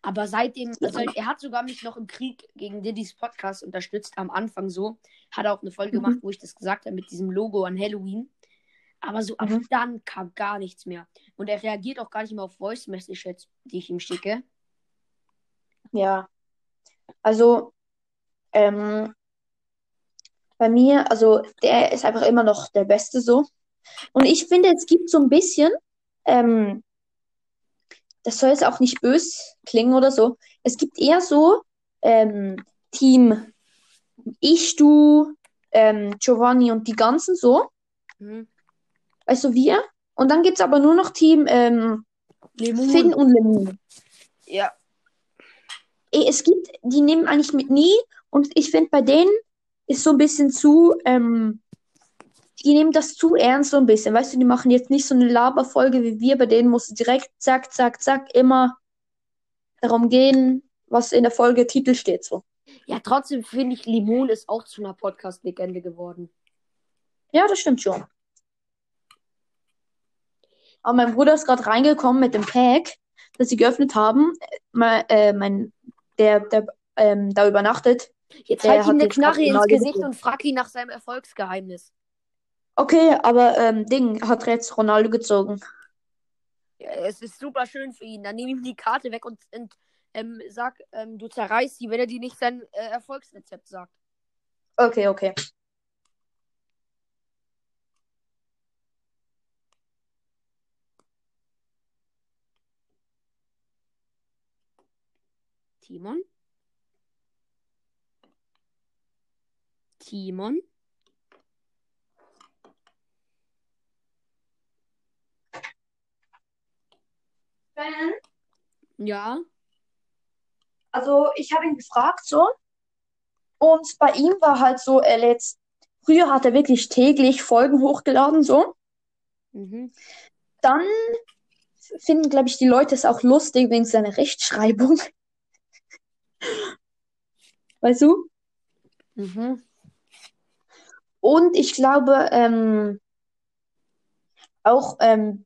Aber seitdem, also er hat sogar mich noch im Krieg gegen Diddy's Podcast unterstützt, am Anfang so. Hat auch eine Folge Mhm. gemacht, wo ich das gesagt habe, mit diesem Logo an Halloween. Aber so ab Mhm. dann kam gar nichts mehr. Und er reagiert auch gar nicht mehr auf Voice Messages, die ich ihm schicke. Ja. Also, ähm, bei mir, also der ist einfach immer noch der Beste so. Und ich finde, es gibt so ein bisschen, ähm, das soll jetzt auch nicht bös klingen oder so. Es gibt eher so ähm, Team ich, du, ähm, Giovanni und die ganzen so, Mhm. also wir. Und dann gibt es aber nur noch Team ähm. Finn und Lemon. Ja. Es gibt, die nehmen eigentlich mit nie und ich finde bei denen ist so ein bisschen zu, ähm, die nehmen das zu ernst so ein bisschen, weißt du, die machen jetzt nicht so eine Laberfolge wie wir, bei denen musst du direkt zack, zack, zack immer darum gehen, was in der Folge Titel steht so. Ja, trotzdem finde ich, Limon ist auch zu einer Podcast-Legende geworden. Ja, das stimmt schon. Aber mein Bruder ist gerade reingekommen mit dem Pack, das sie geöffnet haben. Mein, äh, mein, der, der ähm, da übernachtet. Jetzt Der halt ihm eine Knarre genau ins Gesicht Richtung. und frag ihn nach seinem Erfolgsgeheimnis. Okay, aber ähm, Ding hat jetzt Ronaldo gezogen. Ja, es ist super schön für ihn. Dann nehme ihm die Karte weg und, und ähm, sag, ähm, du zerreißt sie, wenn er dir nicht sein äh, Erfolgsrezept sagt. Okay, okay. Timon? Timon? Ja. Also ich habe ihn gefragt so und bei ihm war halt so, er lädt, früher hat er wirklich täglich Folgen hochgeladen so. Mhm. Dann finden, glaube ich, die Leute es auch lustig wegen seiner Rechtschreibung. Weißt du? Mhm. Und ich glaube, ähm, auch, ähm,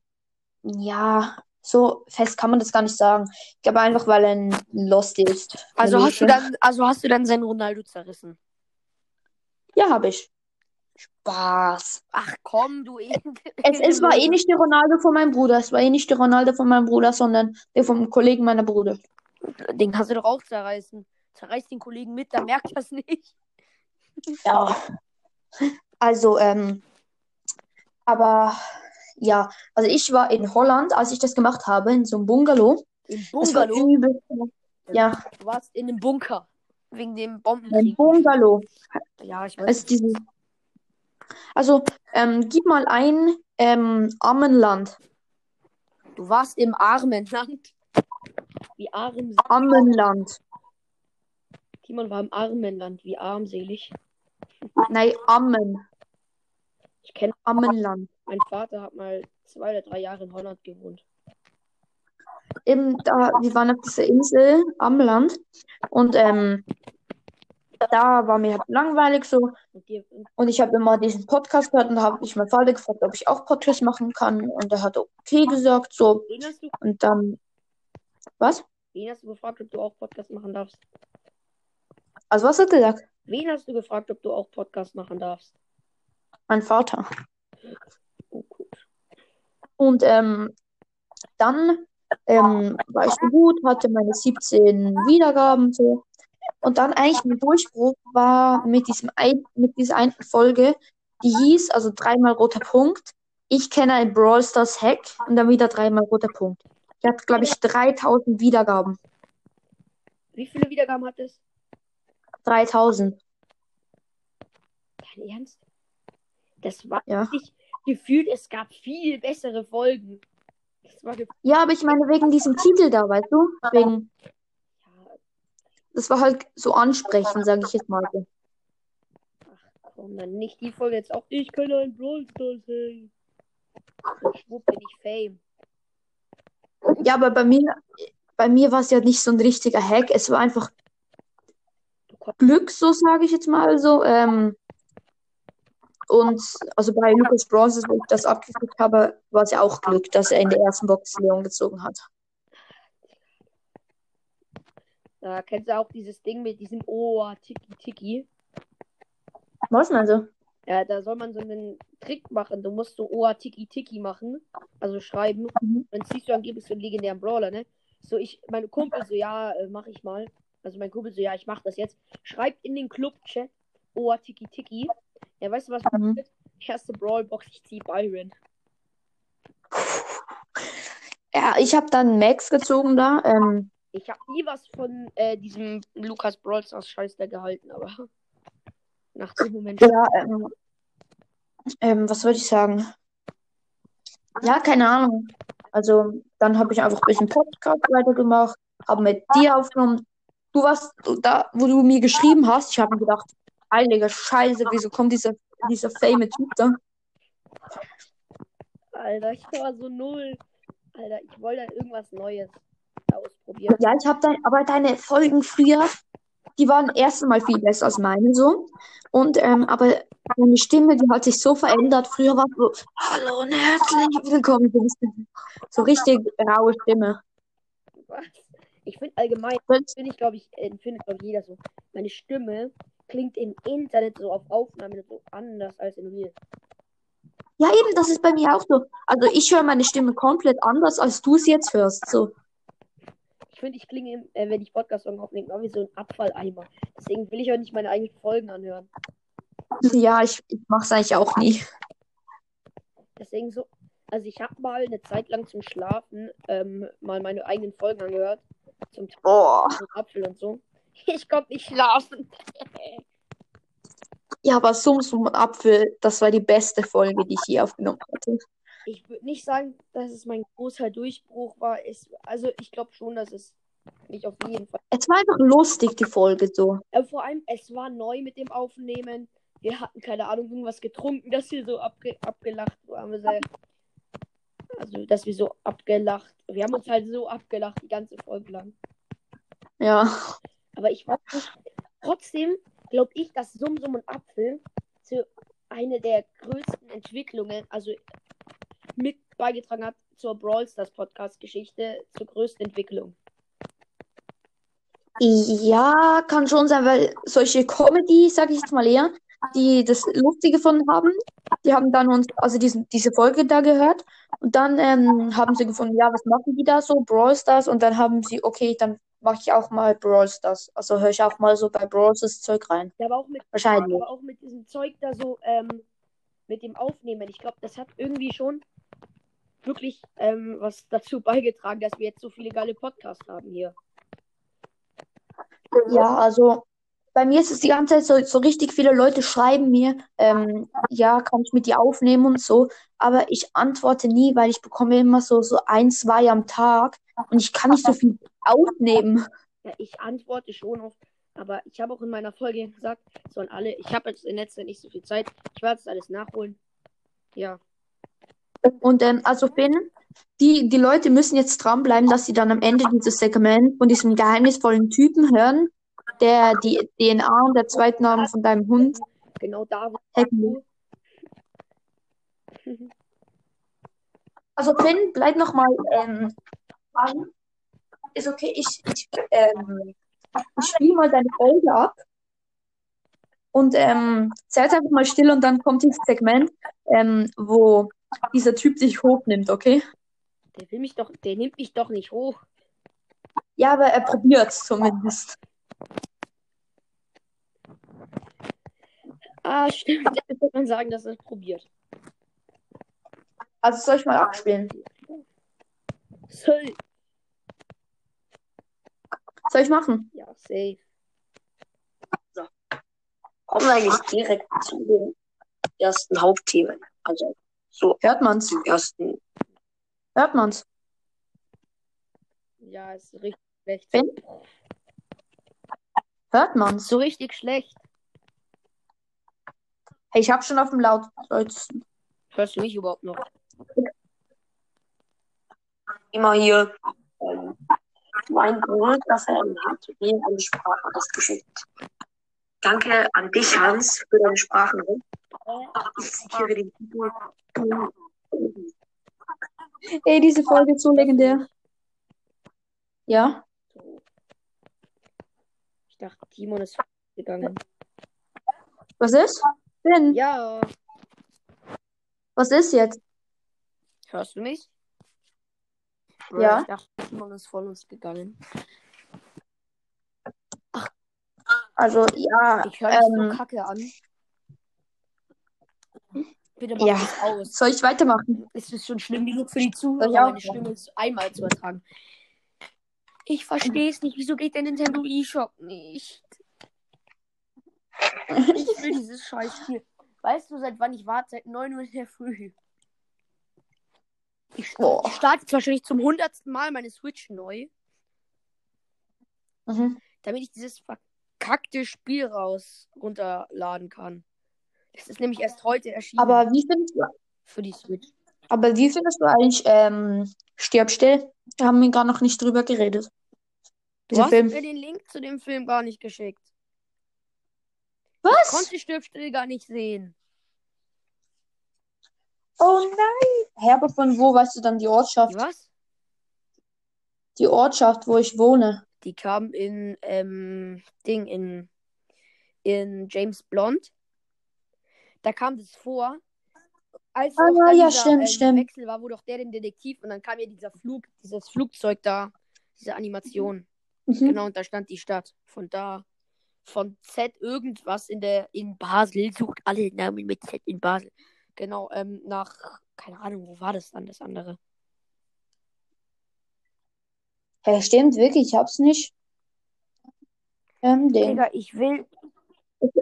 ja, so fest kann man das gar nicht sagen. Ich glaube einfach, weil er ein Lost ist. Also hast du dann, also hast du dann seinen Ronaldo zerrissen. Ja, habe ich. Spaß. Ach komm, du eh. Es, es war eh nicht der Ronaldo von meinem Bruder. Es war eh nicht der Ronaldo von meinem Bruder, sondern der vom Kollegen meiner Bruder. Den kannst du doch auch zerreißen. Zerreiß den Kollegen mit, dann merkt das nicht. *laughs* Ja. Also, ähm, aber ja, also ich war in Holland, als ich das gemacht habe, in so einem Bungalow. Im war Bungalow. übel. Ja, Du warst in einem Bunker. Wegen dem Bombenkrieg. Bungalow. Ja, ich weiß. Also, diese, also ähm, gib mal ein ähm, Ammenland. Du warst im armen Land. Wie arm. Ammenland. Timon war im armen Land. Wie armselig. Nein, Ammen. Ich kenne, Ammenland. mein Vater hat mal zwei oder drei Jahre in Holland gewohnt. Eben da, wir waren auf dieser Insel am Land und ähm, da war mir halt langweilig so Und ich habe immer diesen Podcast gehört und da habe ich meinen Vater gefragt, ob ich auch Podcast machen kann und er hat okay gesagt so und dann was? wen hast du gefragt, ob du auch Podcast machen darfst? Also was hat er gesagt? Wen hast du gefragt, ob du auch Podcast machen darfst? Mein Vater. Oh, gut. Und ähm, dann ähm, war ich so gut, hatte meine 17 Wiedergaben so. Und dann eigentlich mein Durchbruch war mit diesem ein, mit dieser einen Folge, die hieß, also dreimal roter Punkt. Ich kenne ein Brawl Stars Hack und dann wieder dreimal roter Punkt. Ich hatte, glaube ich, 3000 Wiedergaben. Wie viele Wiedergaben hat es? 3000. Dein Ernst? Das war Ja. nicht gefühlt, es gab viel bessere Folgen. Ja, aber ich meine wegen diesem Titel da, weißt du? Wegen, ja, das war halt so ansprechend, sage ich jetzt mal. so. ach komm, dann nicht die Folge jetzt auch. Ich kann ein Brawl Stars. Und schwupp bin ich Fame. Ja, aber bei mir, bei mir war es ja nicht so ein richtiger Hack. Es war einfach Glück, so sage ich jetzt mal so. Ähm, und also bei Lucas Bronze, wo ich das abgekriegt habe, war es ja auch Glück, dass er in der ersten Box Leon gezogen hat. Da kennst du auch dieses Ding mit diesem Oa Tiki Tiki. Was denn also? Ja, da soll man so einen Trick machen. Du musst so Oa Tiki Tiki machen. Also schreiben. Mhm. Dann ziehst du angeblich so einen legendären Brawler, ne? So, ich, meine Kumpel so, ja, äh, mach ich mal. Also mein Kumpel so, ja, ich mach das jetzt. Schreibt in den Club-Chat Oa Tiki Tiki. Ja, weißt du was Mhm. passiert? Erste Brawlbox, ich zieh Byron. Ja, ich habe dann Max gezogen da. Ähm, Ich habe nie was von äh, diesem Lukas Brawls aus Scheiß da gehalten, aber *laughs* nach dem Moment. ja, ähm, ähm, was wollte ich sagen? Ja, keine Ahnung. Also, dann habe ich einfach ein bisschen Podcast weitergemacht, habe mit dir aufgenommen. Du warst da, wo du mir geschrieben hast. Ich habe mir gedacht, heilige Scheiße, wieso kommt dieser, dieser fame Typ da? Alter, ich war so null. Alter, ich wollte dann irgendwas Neues ausprobieren. Ja, ich habe dann, aber deine Folgen früher, die waren erst mal viel besser als meine so. Und, ähm, aber deine Stimme, die hat sich so verändert. Früher war es so, hallo und herzlich willkommen. So richtig raue Stimme. Was? Ich finde allgemein, finde ich, glaube ich, äh, findet glaube jeder so. Meine Stimme klingt im Internet so auf Aufnahmen so anders als in Real. ja, eben, das ist bei mir auch so. Also ich höre meine Stimme komplett anders, als du es jetzt hörst. So. Ich finde, ich klinge, äh, wenn ich Podcast-Song aufnehme, wie so ein Abfalleimer. Deswegen will ich auch nicht meine eigenen Folgen anhören. Ja, ich, ich mache es eigentlich auch nie. Deswegen so, also ich habe mal eine Zeit lang zum Schlafen ähm, mal meine eigenen Folgen angehört. Zum zum Apfel und so. *laughs* Ich konnte nicht schlafen. *laughs* Ja, aber Sum Sum Apfel, das war die beste Folge, die ich je aufgenommen hatte. Ich würde nicht sagen, dass es mein großer Durchbruch war. Es, also ich glaube schon, dass es nicht auf jeden Fall. Es war einfach lustig, die Folge so. Äh, vor allem, es war neu mit dem Aufnehmen. Wir hatten keine Ahnung, irgendwas getrunken, dass wir so abge abgelacht haben. Wir sehr- Also, dass wir so abgelacht. Wir haben uns halt so abgelacht die ganze Folge lang. Ja. Aber ich weiß nicht. Trotzdem glaube ich, dass Sum Sum und Apfel zu eine der größten Entwicklungen, also mit beigetragen hat zur Brawl Stars Podcast Geschichte, zur größten Entwicklung. Ja, kann schon sein, weil solche Comedy, sag ich jetzt mal eher, die das lustig gefunden haben, die haben dann uns, also diesen, diese Folge da gehört und dann ähm, haben sie gefunden, ja, was machen die da so? Brawl Stars und dann haben sie, okay, dann mache ich auch mal Brawl Stars. Also höre ich auch mal so bei Brawl Stars Zeug rein. Ja, aber auch mit, Wahrscheinlich. aber auch mit diesem Zeug da so, ähm, mit dem Aufnehmen. Ich glaube, das hat irgendwie schon wirklich ähm, was dazu beigetragen, dass wir jetzt so viele geile Podcasts haben hier. Ja, also bei mir ist es die ganze Zeit so, so richtig viele Leute schreiben mir, ähm, ja, kann ich mit dir aufnehmen und so, aber ich antworte nie, weil ich bekomme immer so, so ein, zwei am Tag und ich kann nicht so viel aufnehmen. Ja, ich antworte schon auf, aber ich habe auch in meiner Folge gesagt, sollen alle, ich habe jetzt in letzter Zeit nicht so viel Zeit, ich werde das alles nachholen. Ja, Und ähm, also Finn, die, die Leute müssen jetzt dranbleiben, dass sie dann am Ende dieses Segment von diesem geheimnisvollen Typen hören, der die DNA und der Zweitname von deinem Hund genau da, wo hacken. *laughs* Also Finn, bleib noch mal ähm. Ist okay, ich, ich, ähm, ich spiele mal deine Folge ab. Und ähm, seid einfach mal still und dann kommt dieses Segment, ähm, wo dieser Typ dich hochnimmt, okay? der will mich doch, der nimmt mich doch nicht hoch. Ja, aber er probiert's zumindest. Ah, stimmt, *laughs* da kann man sagen, dass er es probiert. Also soll ich mal abspielen? Soll, Soll ich machen? ja, safe. kommen wir eigentlich direkt zu den ersten Hauptthemen. Also so Hört man's? zum ersten. Hört man's? Ja, ist richtig schlecht. Finn? Hört man's? So richtig schlecht. Hey, ich hab schon auf dem lautesten. Hörst du mich überhaupt noch? Immer hier ähm, mein größter Fan hat mir eine Sprachnachricht geschickt. Danke an dich, Hans, für deine Sprachnachricht. Ich zitiere den Titel. Ey, diese Folge ist so legendär. Ja? Dachte, Timon ist gegangen. Was ist? Denn, Ja, was ist jetzt? hörst du mich? Ja. Ich dachte, Timon ist von uns gegangen. Also, ja, Ich höre mich ähm, so kacke an. Bitte mach Ja. aus. soll ich weitermachen? Es ist schon schlimm genug für die Zuhörer, meine Stimme ist einmal zu ertragen. Ich verstehe es nicht. Wieso geht der Nintendo eShop nicht? Ich will dieses Scheißspiel. Weißt du, seit wann ich warte? Seit 9 Uhr in der Früh. Ich st- starte jetzt wahrscheinlich zum hundertsten Mal meine Switch neu, Mhm. damit ich dieses verkackte Spiel raus runterladen kann. Das ist nämlich erst heute erschienen Aber wie findest du, für die Switch. aber wie findest du eigentlich ähm, Stirb still? Da haben wir gerade noch nicht drüber geredet. Du hast Film. mir den Link zu dem Film gar nicht geschickt. Ich Was? konnte Stirbstill gar nicht sehen. Oh nein. Hä, aber von wo weißt du dann die Ortschaft? Was? Die Ortschaft, wo ich wohne. Die kam in, ähm, Ding, in, in James Blond. Da kam das vor. Als Ah, ja, dieser, stimmt, ähm, stimmt. Wechsel war, wo doch der den Detektiv und dann kam ja dieser Flug, dieses Flugzeug da, diese Animation. Mhm. Genau, und da stand die Stadt. Von da, von Z irgendwas in der, in Basel, sucht alle Namen mit Z in Basel. Genau, ähm, nach, keine Ahnung, wo war das dann, das andere? Hä, stimmt, wirklich, ich hab's nicht. Ähm, den. Digga, ich will,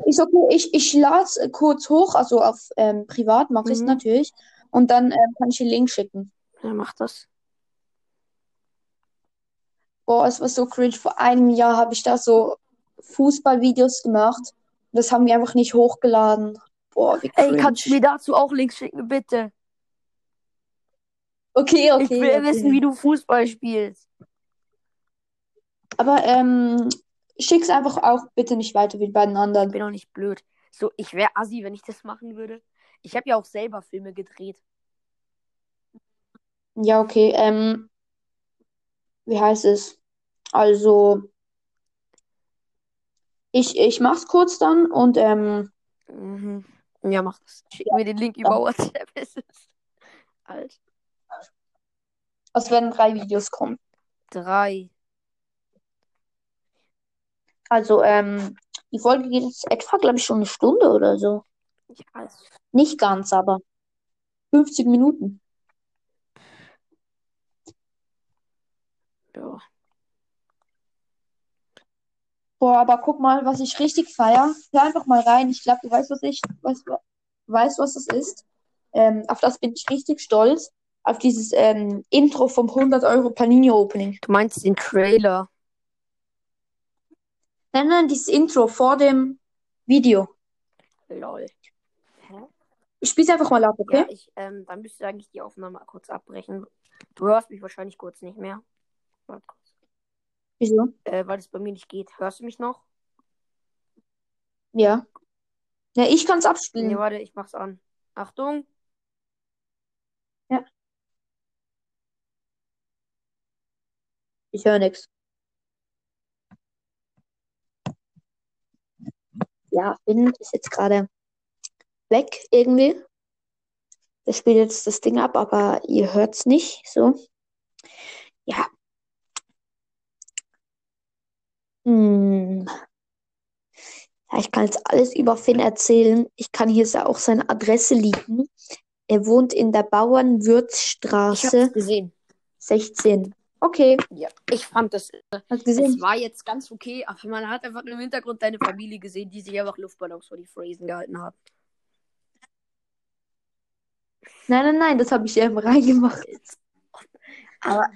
Ist okay, ich, ich lade es kurz hoch, also auf ähm, privat mache ich es Mhm. natürlich. Und dann ähm, kann ich den Link schicken. wer macht das? Boah, es war so cringe. Vor einem Jahr habe ich da so Fußballvideos gemacht. Das haben wir einfach nicht hochgeladen. Boah, wie Ey, cringe. kannst du mir dazu auch Links schicken, bitte? Okay, okay, ich will okay. wissen, wie du Fußball spielst. Aber ähm, schick's einfach auch bitte nicht weiter wie die beiden Ich anderen. bin doch nicht blöd. So, ich wäre assi, wenn ich das machen würde. Ich habe ja auch selber Filme gedreht. Ja, okay. Ähm, wie heißt es? Also, ich, ich mach's kurz dann und ähm, Mhm. Ja, mach das. Schick mir den Link über WhatsApp. *laughs* Es ist alt. es werden drei Videos kommen. Drei. Also, ähm, die Folge geht jetzt etwa, glaube ich, schon eine Stunde oder so. Ja, Nicht ganz, aber 50 Minuten. ja. Boah, aber guck mal, was ich richtig feier. Hör einfach mal rein. Ich glaube, du weißt, was ich, weißt, weißt, was das ist. Ähm, auf das bin ich richtig stolz. Auf dieses ähm, Intro vom 100 Euro Panini Opening. Du meinst den Trailer. Nein, nein, dieses Intro vor dem Video. Lol. Ich spiel's einfach mal ab, okay? Ja, ich, ähm, dann müsste eigentlich die Aufnahme kurz abbrechen. Du hörst mich wahrscheinlich kurz nicht mehr. Warte kurz. Wieso? Äh, weil das bei mir nicht geht. Hörst du mich noch? Ja. Ja, ich kann's Nee, abspielen. warte, ich mach's an. Achtung. Ich höre nichts. Ja, Finn ist jetzt gerade weg irgendwie. Der spielt jetzt das Ding ab, aber ihr hört's nicht. So. Ja. Hm. Ja, ich kann jetzt alles über Finn erzählen. Ich kann hier auch seine Adresse liegen. Er wohnt in der Ich Bauernwirtsstraße hab's gesehen. 16. Okay, Ja. Ich fand das. äh, hast gesehen. Es war jetzt ganz okay, aber man hat einfach im Hintergrund deine Familie gesehen, die sich einfach Luftballons vor die Phrasen gehalten hat. Nein, nein, nein, das habe ich ähm, reingemacht. Aber,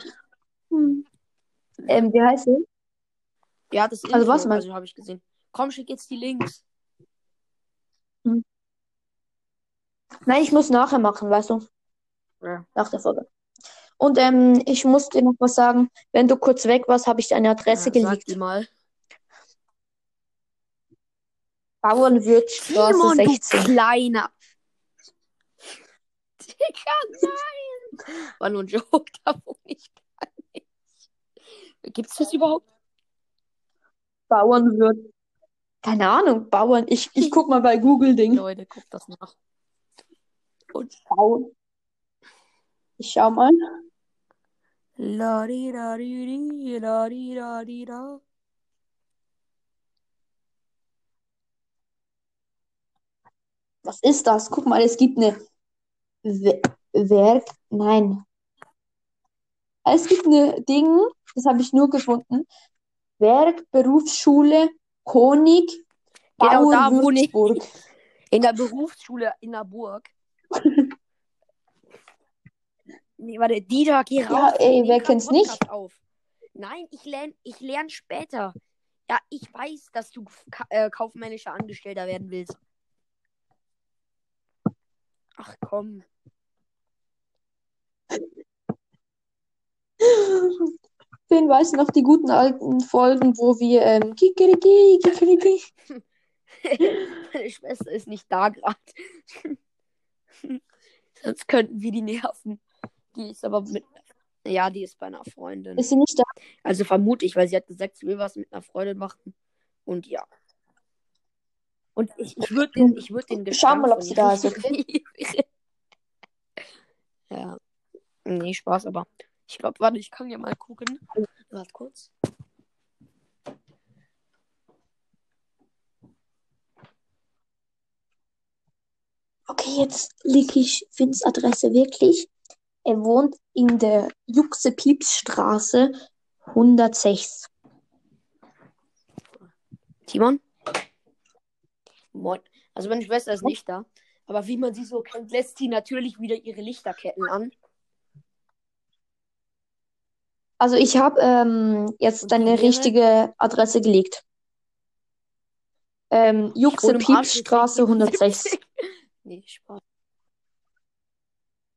hm. ähm, wie heißt es? Ja, das Also was meinst also habe ich gesehen. Komm, schick jetzt die Links. Nein, ich muss nachher machen, weißt du, Ja. nach der Folge. Und ähm, ich muss dir noch was sagen. Wenn du kurz weg warst, habe ich deine Adresse Ja, sag geleakt. die mal. Bauernwirtsstraße Simon, du 16. kleiner. Digga, nein. War nur ein Joke, *laughs* da wo ich gar nicht. Gibt's das überhaupt? Bauernwirt. Keine Ahnung, Bauern. Ich, ich guck mal bei Google Ding. Leute, guckt das nach. Und Bauern. Ich schau mal. la di da di di la di da di da. Was ist das? Guck mal, es gibt eine We Werk. Nein. Es gibt eine Ding, das habe ich nur gefunden. Werk, Berufsschule, Honig, Genau Bauer, da wohne ich. In der Berufsschule in der Burg. *laughs* nee, warte, Dieter, geh raus. Ja, ey, wer kennt's nicht? Podcast Auf. Nein, ich lerne ich lern später. Ja, ich weiß, dass du ka äh, kaufmännischer Angestellter werden willst. Ach komm. *laughs* Wen weiß noch die guten alten Folgen, wo wir ähm, Kikeriki, Kikeriki. *laughs* Meine Schwester ist nicht da gerade. *laughs* Sonst könnten wir die nerven. Die ist aber mit. Ja, die ist bei einer Freundin. Ist sie nicht da? Also vermute ich, weil sie hat gesagt, sie will was mit einer Freundin machen. Und ja. Und ich, ich würde den, ich würd den Schau mal, ob sie da ist, nicht- *laughs* ja. Nee, Spaß, aber ich glaube, warte, ich kann ja mal gucken. Warte kurz. Okay, jetzt liege ich Finns Adresse wirklich. Er wohnt in der Juxe-Pieps-Straße 106. Timon? Moin. Also meine Schwester ist nicht da. Aber wie man sie so kennt, lässt sie natürlich wieder ihre Lichterketten an. Also ich habe ähm, jetzt deine richtige Adresse gelegt. Ähm, Juxe-Pieps-Straße Arsch 106. nee, Spaß.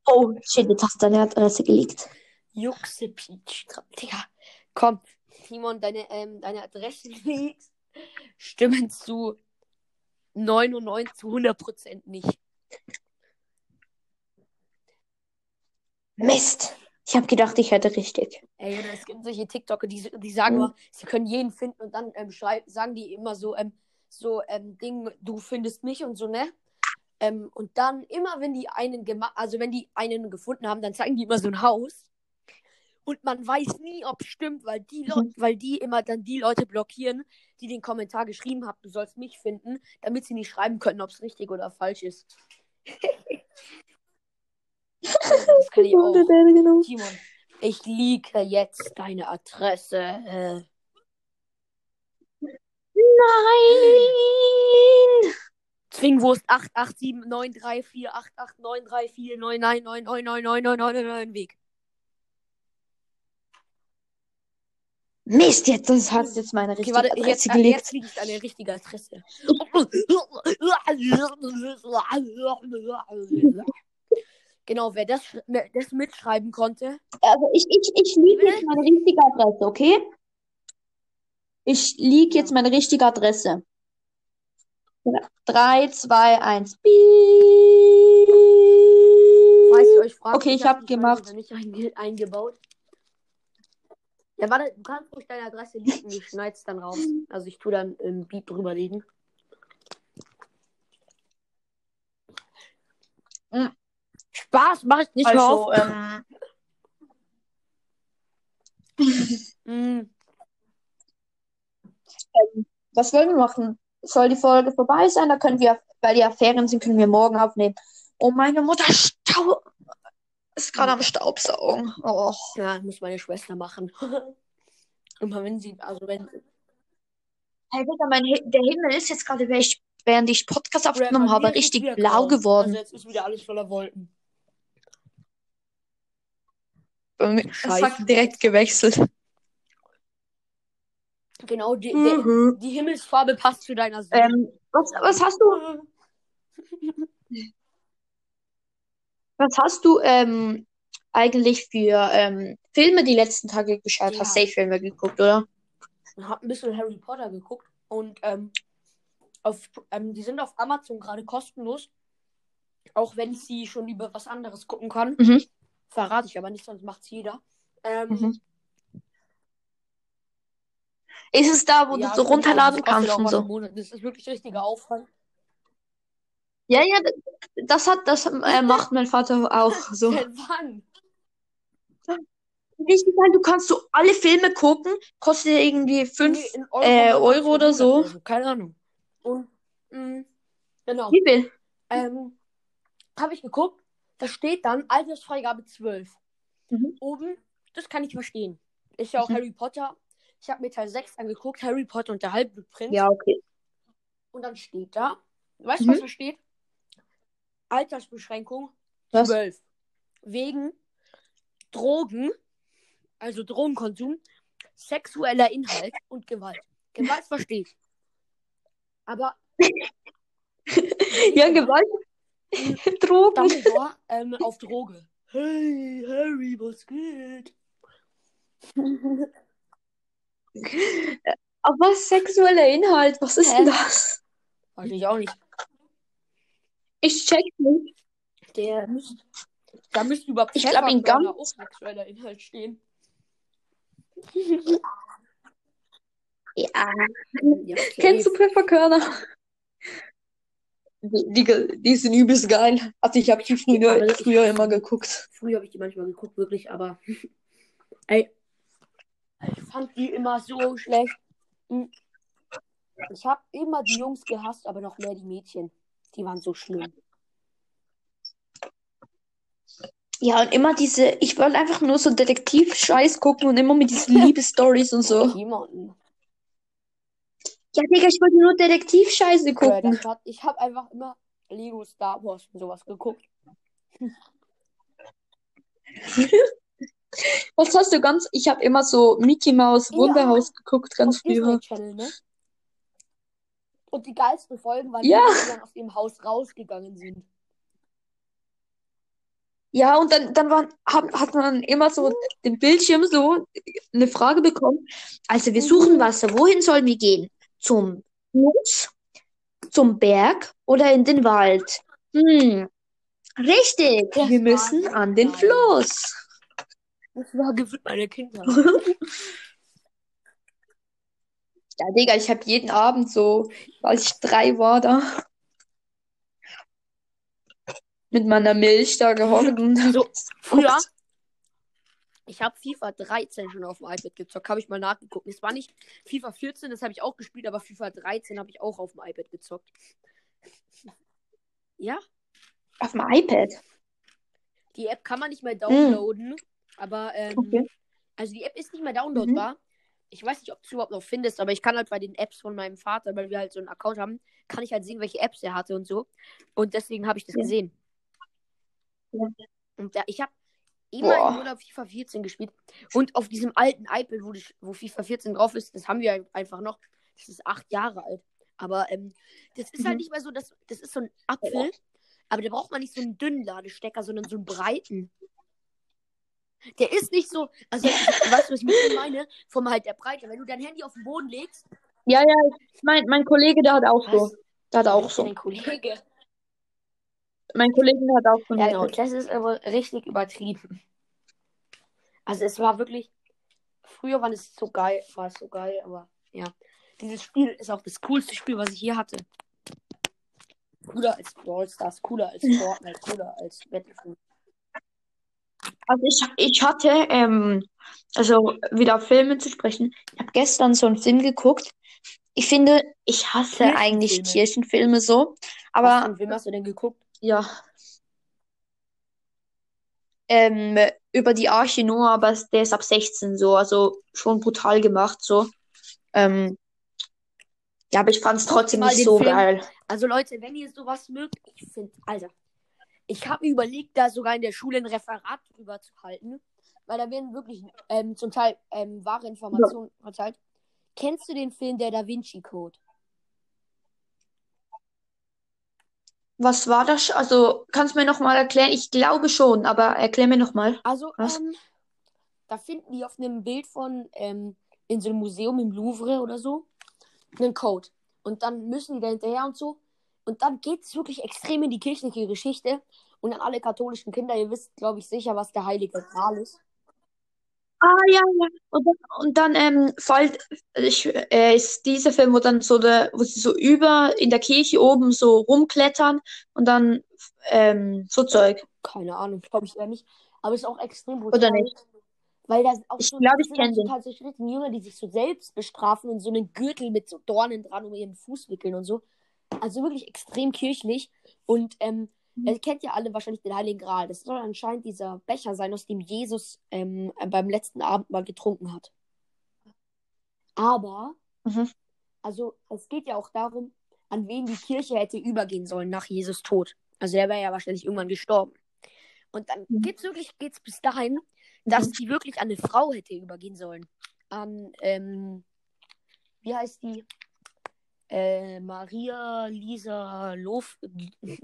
Oh, shit, jetzt hast du deine Adresse gelegt. Juxe Peach. Digga, komm. Timon, deine, ähm, deine Adresse *laughs* liegt. Stimmen zu 99 zu 100 Prozent nicht. Mist. Ich habe gedacht, ich hätte richtig. Ey, oder es gibt solche TikToker, die, die sagen Mhm. immer, sie können jeden finden und dann ähm, sagen die immer so, ähm, so, ähm, Ding, du findest mich und so, ne? Ähm, und dann immer, wenn die einen gemacht, also wenn die einen gefunden haben, dann zeigen die immer so ein Haus. Und man weiß nie, ob es stimmt, weil die Leute, weil die immer dann die Leute blockieren, die den Kommentar geschrieben haben, du sollst mich finden, damit sie nicht schreiben können, ob es richtig oder falsch ist. *laughs* das kann ich auch. Genau. Timon, ich liege jetzt deine Adresse. Nein! Zwingwurst 8879348893499999999 Weg. Mist, jetzt das hast du jetzt meine Okay, richtige warte, Adresse jetzt, äh, gelegt. jetzt liege ich deine richtige Adresse. *laughs* genau, wer das, wer das mitschreiben konnte. Also ich, ich, ich liege jetzt meine richtige Adresse, okay? Ich liege jetzt meine richtige Adresse. 3, 2, 1. Falls ihr euch fragt, Okay, ich hab hab die gemacht. Scheibe nicht einge eingebaut. Ja, warte, du kannst ruhig deine Adresse liegen, ich schneid's dann raus. Also ich tue dann ein Beat drüber legen. Mm. Spaß, mach ich nicht mehr Also, auf. ähm, *laughs* Mm. was wollen wir machen? Soll die Folge vorbei sein? Da können wir, weil die ja Ferien sind, können wir morgen aufnehmen. Oh, meine Mutter stau ist gerade am Staubsaugen. Oh. Ja, muss meine Schwester machen. *laughs* Immer wenn sie, also wenn. Hey, Digga, mein der Himmel ist jetzt gerade, während ich, Podcast aufgenommen habe, richtig blau grau. geworden. Also jetzt ist wieder alles voller Wolken. Das hat direkt gewechselt. Genau, die, Mhm. der, die Himmelsfarbe passt zu deiner Sonne. Ähm, was, was hast du, *laughs* was hast du ähm, eigentlich für ähm, Filme die letzten Tage geschaut? Ja. Hast safe Filme geguckt, oder? und hab ein bisschen Harry Potter geguckt und ähm, auf, ähm, die sind auf Amazon gerade kostenlos. Auch wenn ich sie schon über was anderes gucken kann. Mhm. Verrate ich aber nicht, sonst macht's jeder. Ähm, Mhm. Ist es da, wo Ja, du so runterladen kannst und so? Das ist wirklich richtiger Aufwand. Ja, ja, das hat, das äh, *laughs* macht mein Vater auch *laughs* so. Wann? Richtig du kannst so alle Filme gucken, kostet irgendwie fünf Nee, in Euro, äh, Euro oder so. Oder Keine Ahnung. Und, mh, genau. Wie viel? Ähm, habe ich geguckt, da steht dann Altersfreigabe 12. Mhm. Oben, das kann ich verstehen. Ist ja auch Mhm. Harry Potter. Ich habe mir Teil 6 angeguckt, Harry Potter und der Halbblutprinz. Ja, okay. Und dann steht da, weißt du, Mhm. was da steht? Altersbeschränkung Was? 12. Wegen Drogen, also Drogenkonsum, sexueller Inhalt und Gewalt. Gewalt verstehe ich. Aber *laughs* Ja, Gewalt. *laughs* Drogen. Dumbledore ähm, auf Droge. Hey, Harry, was geht? *laughs* Aber sexueller Inhalt, was ist Hä? denn das? Weiß ich auch nicht. Ich check nicht. Der müsste, da müsste über Ich glaub, in Pfefferkörner ganz- auch sexueller Inhalt stehen. Ja. Ja, Kennst du Pfefferkörner? Die, die, sind übelst geil. Also ich habe die früher, ich- früher immer geguckt. Früher habe ich die manchmal geguckt, wirklich, aber *laughs* ey, ich fand die immer so schlecht. Hm. Ich habe immer die Jungs gehasst, aber noch mehr die Mädchen. Die waren so schlimm. Ja, und immer diese, ich wollte einfach nur so Detektiv-Scheiß gucken und immer mit diesen Liebesstories und so. Jemanden. Ja, Digga, ich wollte nur Detektiv-Scheiße gucken. hat, ich habe einfach immer Lego Star Wars und sowas geguckt. *laughs* Was hast du ganz, ich habe immer so Mickey Mouse Ja. Wunderhaus geguckt, ganz früher. Channel, ne? Und die geilsten Folgen waren Ja. die, die dann aus dem Haus rausgegangen sind. Ja, und dann, dann waren, hat, hat man immer so den Bildschirm so eine Frage bekommen. Also wir suchen Wasser. Wohin sollen wir gehen? Zum Fluss, zum Berg oder in den Wald? Hm, richtig. Wir müssen an den. Fluss. Das war gefühlt meine Kinder. *laughs* Ja, Digga, ich habe jeden Abend so, als ich drei war da, mit meiner Milch da gehockt und So, früher-. Ich habe FIFA 13 schon auf dem iPad gezockt, habe ich mal nachgeguckt. Es war nicht FIFA 14, das habe ich auch gespielt, aber FIFA 13 habe ich auch auf dem iPad gezockt. *laughs* Ja, Auf dem iPad. die App kann man nicht mehr downloaden, aber ähm, Okay. also die App ist nicht mehr downloadbar. Ich weiß nicht, ob du es überhaupt noch findest, aber ich kann halt bei den Apps von meinem Vater, weil wir halt so einen Account haben, kann ich halt sehen, welche Apps er hatte und so. Und deswegen habe ich das Ja. gesehen. Ja. Und da, ich habe immer Boah. im Urlaub FIFA 14 gespielt. Und auf diesem alten iPad, wo, das, wo FIFA 14 drauf ist, das haben wir einfach noch. Das ist acht Jahre alt. Aber ähm, das ist halt Mhm. nicht mehr so, dass, das ist so ein Apfel, aber da braucht man nicht so einen dünnen Ladestecker, sondern so einen breiten. Der ist nicht so, also weißt du, was ich meine? Vom halt der Breite. Wenn du dein Handy auf den Boden legst, Ja, ja, mein, mein Kollege, der hat auch so. Was? Der hat auch so. Kollege. Mein Kollege hat auch ein Ja, genau. iPad. Das ist aber richtig übertrieben. Also es war wirklich. Früher war es so geil, war es so geil, aber ja. Dieses Spiel ist auch das coolste Spiel, was ich hier hatte. Cooler als Brawl Stars, cooler als Fortnite, cooler als Battlefield. Also ich, ich hatte, ähm, also wieder Filme zu sprechen. Ich habe gestern so einen Film geguckt. Ich finde, ich hasse eigentlich Kirchenfilme. So. Was für Aber einen Film hast du denn geguckt? Ja. Ähm, über die Arche Noah, aber der ist ab 16 so, also schon brutal gemacht so. Ähm, ja, aber ich fand es trotzdem nicht so Film- geil. Also Leute, wenn ihr sowas mögt, ich finde, Alter, ich habe mir überlegt, da sogar in der Schule ein Referat drüber zu halten, weil da werden wirklich ähm, zum Teil ähm, wahre Informationen verteilt. Kennst du den Film Der Da Vinci Code? Was war das? Also, kannst du mir noch mal erklären? Ich glaube schon, aber erklär mir noch mal. Also, ähm, da finden die auf einem Bild von ähm, in so einem Museum im Louvre oder so einen Code. Und dann müssen die da hinterher und so. Und dann geht es wirklich extrem in die kirchliche Geschichte. Und an alle katholischen Kinder, ihr wisst, glaube ich, sicher, was der Heilige Gral ist. Ah, ja, ja. Und dann, und dann ähm, fällt, ich, äh, ist dieser Film, wo dann so der, wo sie so über in der Kirche oben so rumklettern und dann ähm, so Zeug. Keine Ahnung, glaube ich eher nicht. Aber es ist auch extrem Oder brutal. nicht? Weil da auch Ich so, glaube, das ich sind auch kenn so den. tatsächlich Jünger, die sich so selbst bestrafen und so einen Gürtel mit so Dornen dran um ihren Fuß wickeln und so. Also wirklich extrem kirchlich. Und ähm. Ihr kennt ja alle wahrscheinlich den Heiligen Gral. Das soll anscheinend dieser Becher sein, aus dem Jesus ähm, beim letzten Abendmahl getrunken hat. Aber, Mhm. also es geht ja auch darum, an wen die Kirche hätte übergehen sollen nach Jesus Tod. Also er wäre ja wahrscheinlich irgendwann gestorben. Und dann Mhm. geht's wirklich, geht's bis dahin, dass die wirklich an eine Frau hätte übergehen sollen. An, ähm, wie heißt die? Äh, Maria Lisa Lof,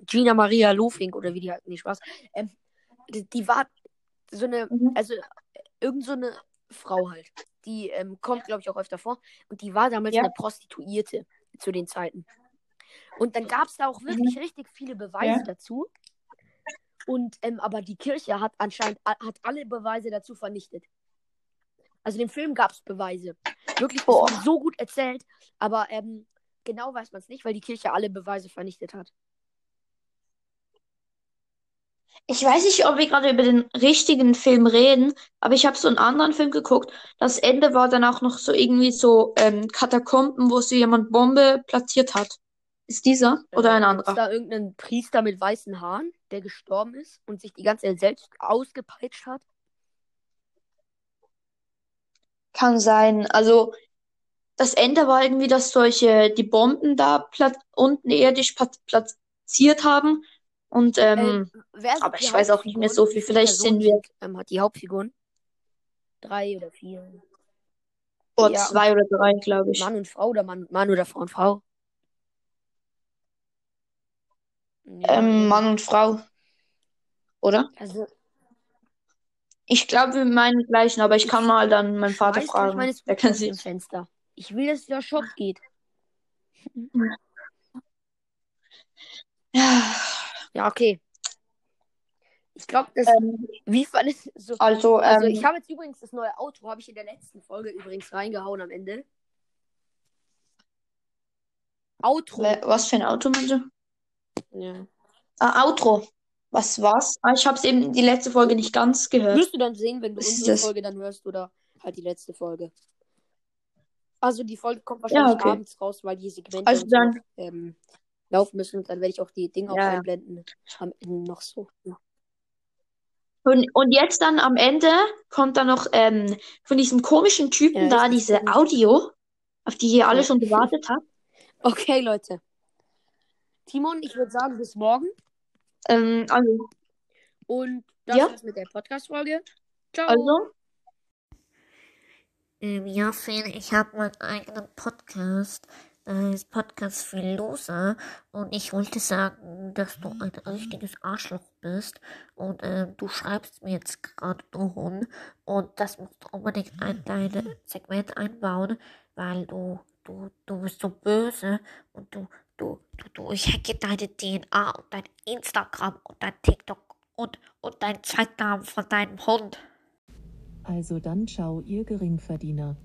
Gina Maria Lofink oder wie die halt, nee, Spaß. Ähm, die, die war so eine, Mhm. also irgend so eine Frau halt. Die ähm, kommt, glaube ich, auch öfter vor. Und die war damals Ja. eine Prostituierte zu den Zeiten. Und dann gab es da auch wirklich richtig viele Beweise Ja. dazu. Und ähm, aber die Kirche hat anscheinend hat alle Beweise dazu vernichtet. Also dem Film gab es Beweise. Wirklich, so gut erzählt, aber ähm, genau weiß man es nicht, weil die Kirche alle Beweise vernichtet hat. Ich weiß nicht, ob wir gerade über den richtigen Film reden, aber ich habe so einen anderen Film geguckt. Das Ende war dann auch noch so irgendwie so ähm, Katakomben, wo so jemand Bombe platziert hat. Ist dieser oder ein Äh, anderer? Ist da irgendein Priester mit weißen Haaren, der gestorben ist und sich die ganze Zeit selbst ausgepeitscht hat? Kann sein. Also das Ende war irgendwie, dass solche die Bomben da unten irdisch plat platziert haben. Und ähm, Wer sind aber ich weiß auch nicht mehr so viel. Vielleicht sind wir ähm, hat die Hauptfiguren? Drei oder vier? vor Ja, zwei oder drei, glaube ich. Mann und Frau oder Mann, Mann oder Frau und Frau? Ja, Ähm, Mann und Frau, oder? also Ich glaube, wir meinen gleichen, aber ich kann ich mal dann meinen Vater weiß durch meine fragen. Der aus sich. dem Fenster. Ich will, dass der Shop geht. Ja, okay. Ich glaube, das. ähm, Wie fandest so? also, Also ich ähm, habe jetzt übrigens das neue Auto, habe ich in der letzten Folge übrigens reingehauen am Ende. Outro. was für ein Auto meinst du? Ja. Ah, Outro. Was war's? Ah, ich habe es eben die letzte Folge nicht ganz gehört. Wirst du dann sehen, wenn du Was unsere? Folge dann hörst oder halt die letzte Folge. Also die Folge kommt Ja, wahrscheinlich okay. abends raus, weil die Segmente Also so dann, noch, ähm, laufen müssen und dann werde ich auch die Dinge auch ja, ja. einblenden. Am Ende noch so. Ja. Und, und jetzt dann am Ende kommt dann noch ähm, von diesem komischen Typen Ja, da diese. Audio, auf die ihr alle Ja. schon gewartet habt. *laughs* Okay, Leute. Timon, ich würde sagen, bis morgen. Ähm, also, Und das ja, war's mit der Podcast-Folge. Ciao. also, Ähm, ja, Finn, ich habe meinen eigenen Podcast. Der heißt Podcast für Loser. Und ich wollte sagen, dass du ein richtiges Arschloch bist. Und ähm, du schreibst mir jetzt gerade, du Hund. Und das musst du unbedingt in dein Segment einbauen, weil du, du, du bist so böse. Und du, du, du, du, ich hacke deine DNA und dein Instagram und dein TikTok und, und deinen Zeitnamen von deinem Hund. Also dann ciao, ihr Geringverdiener.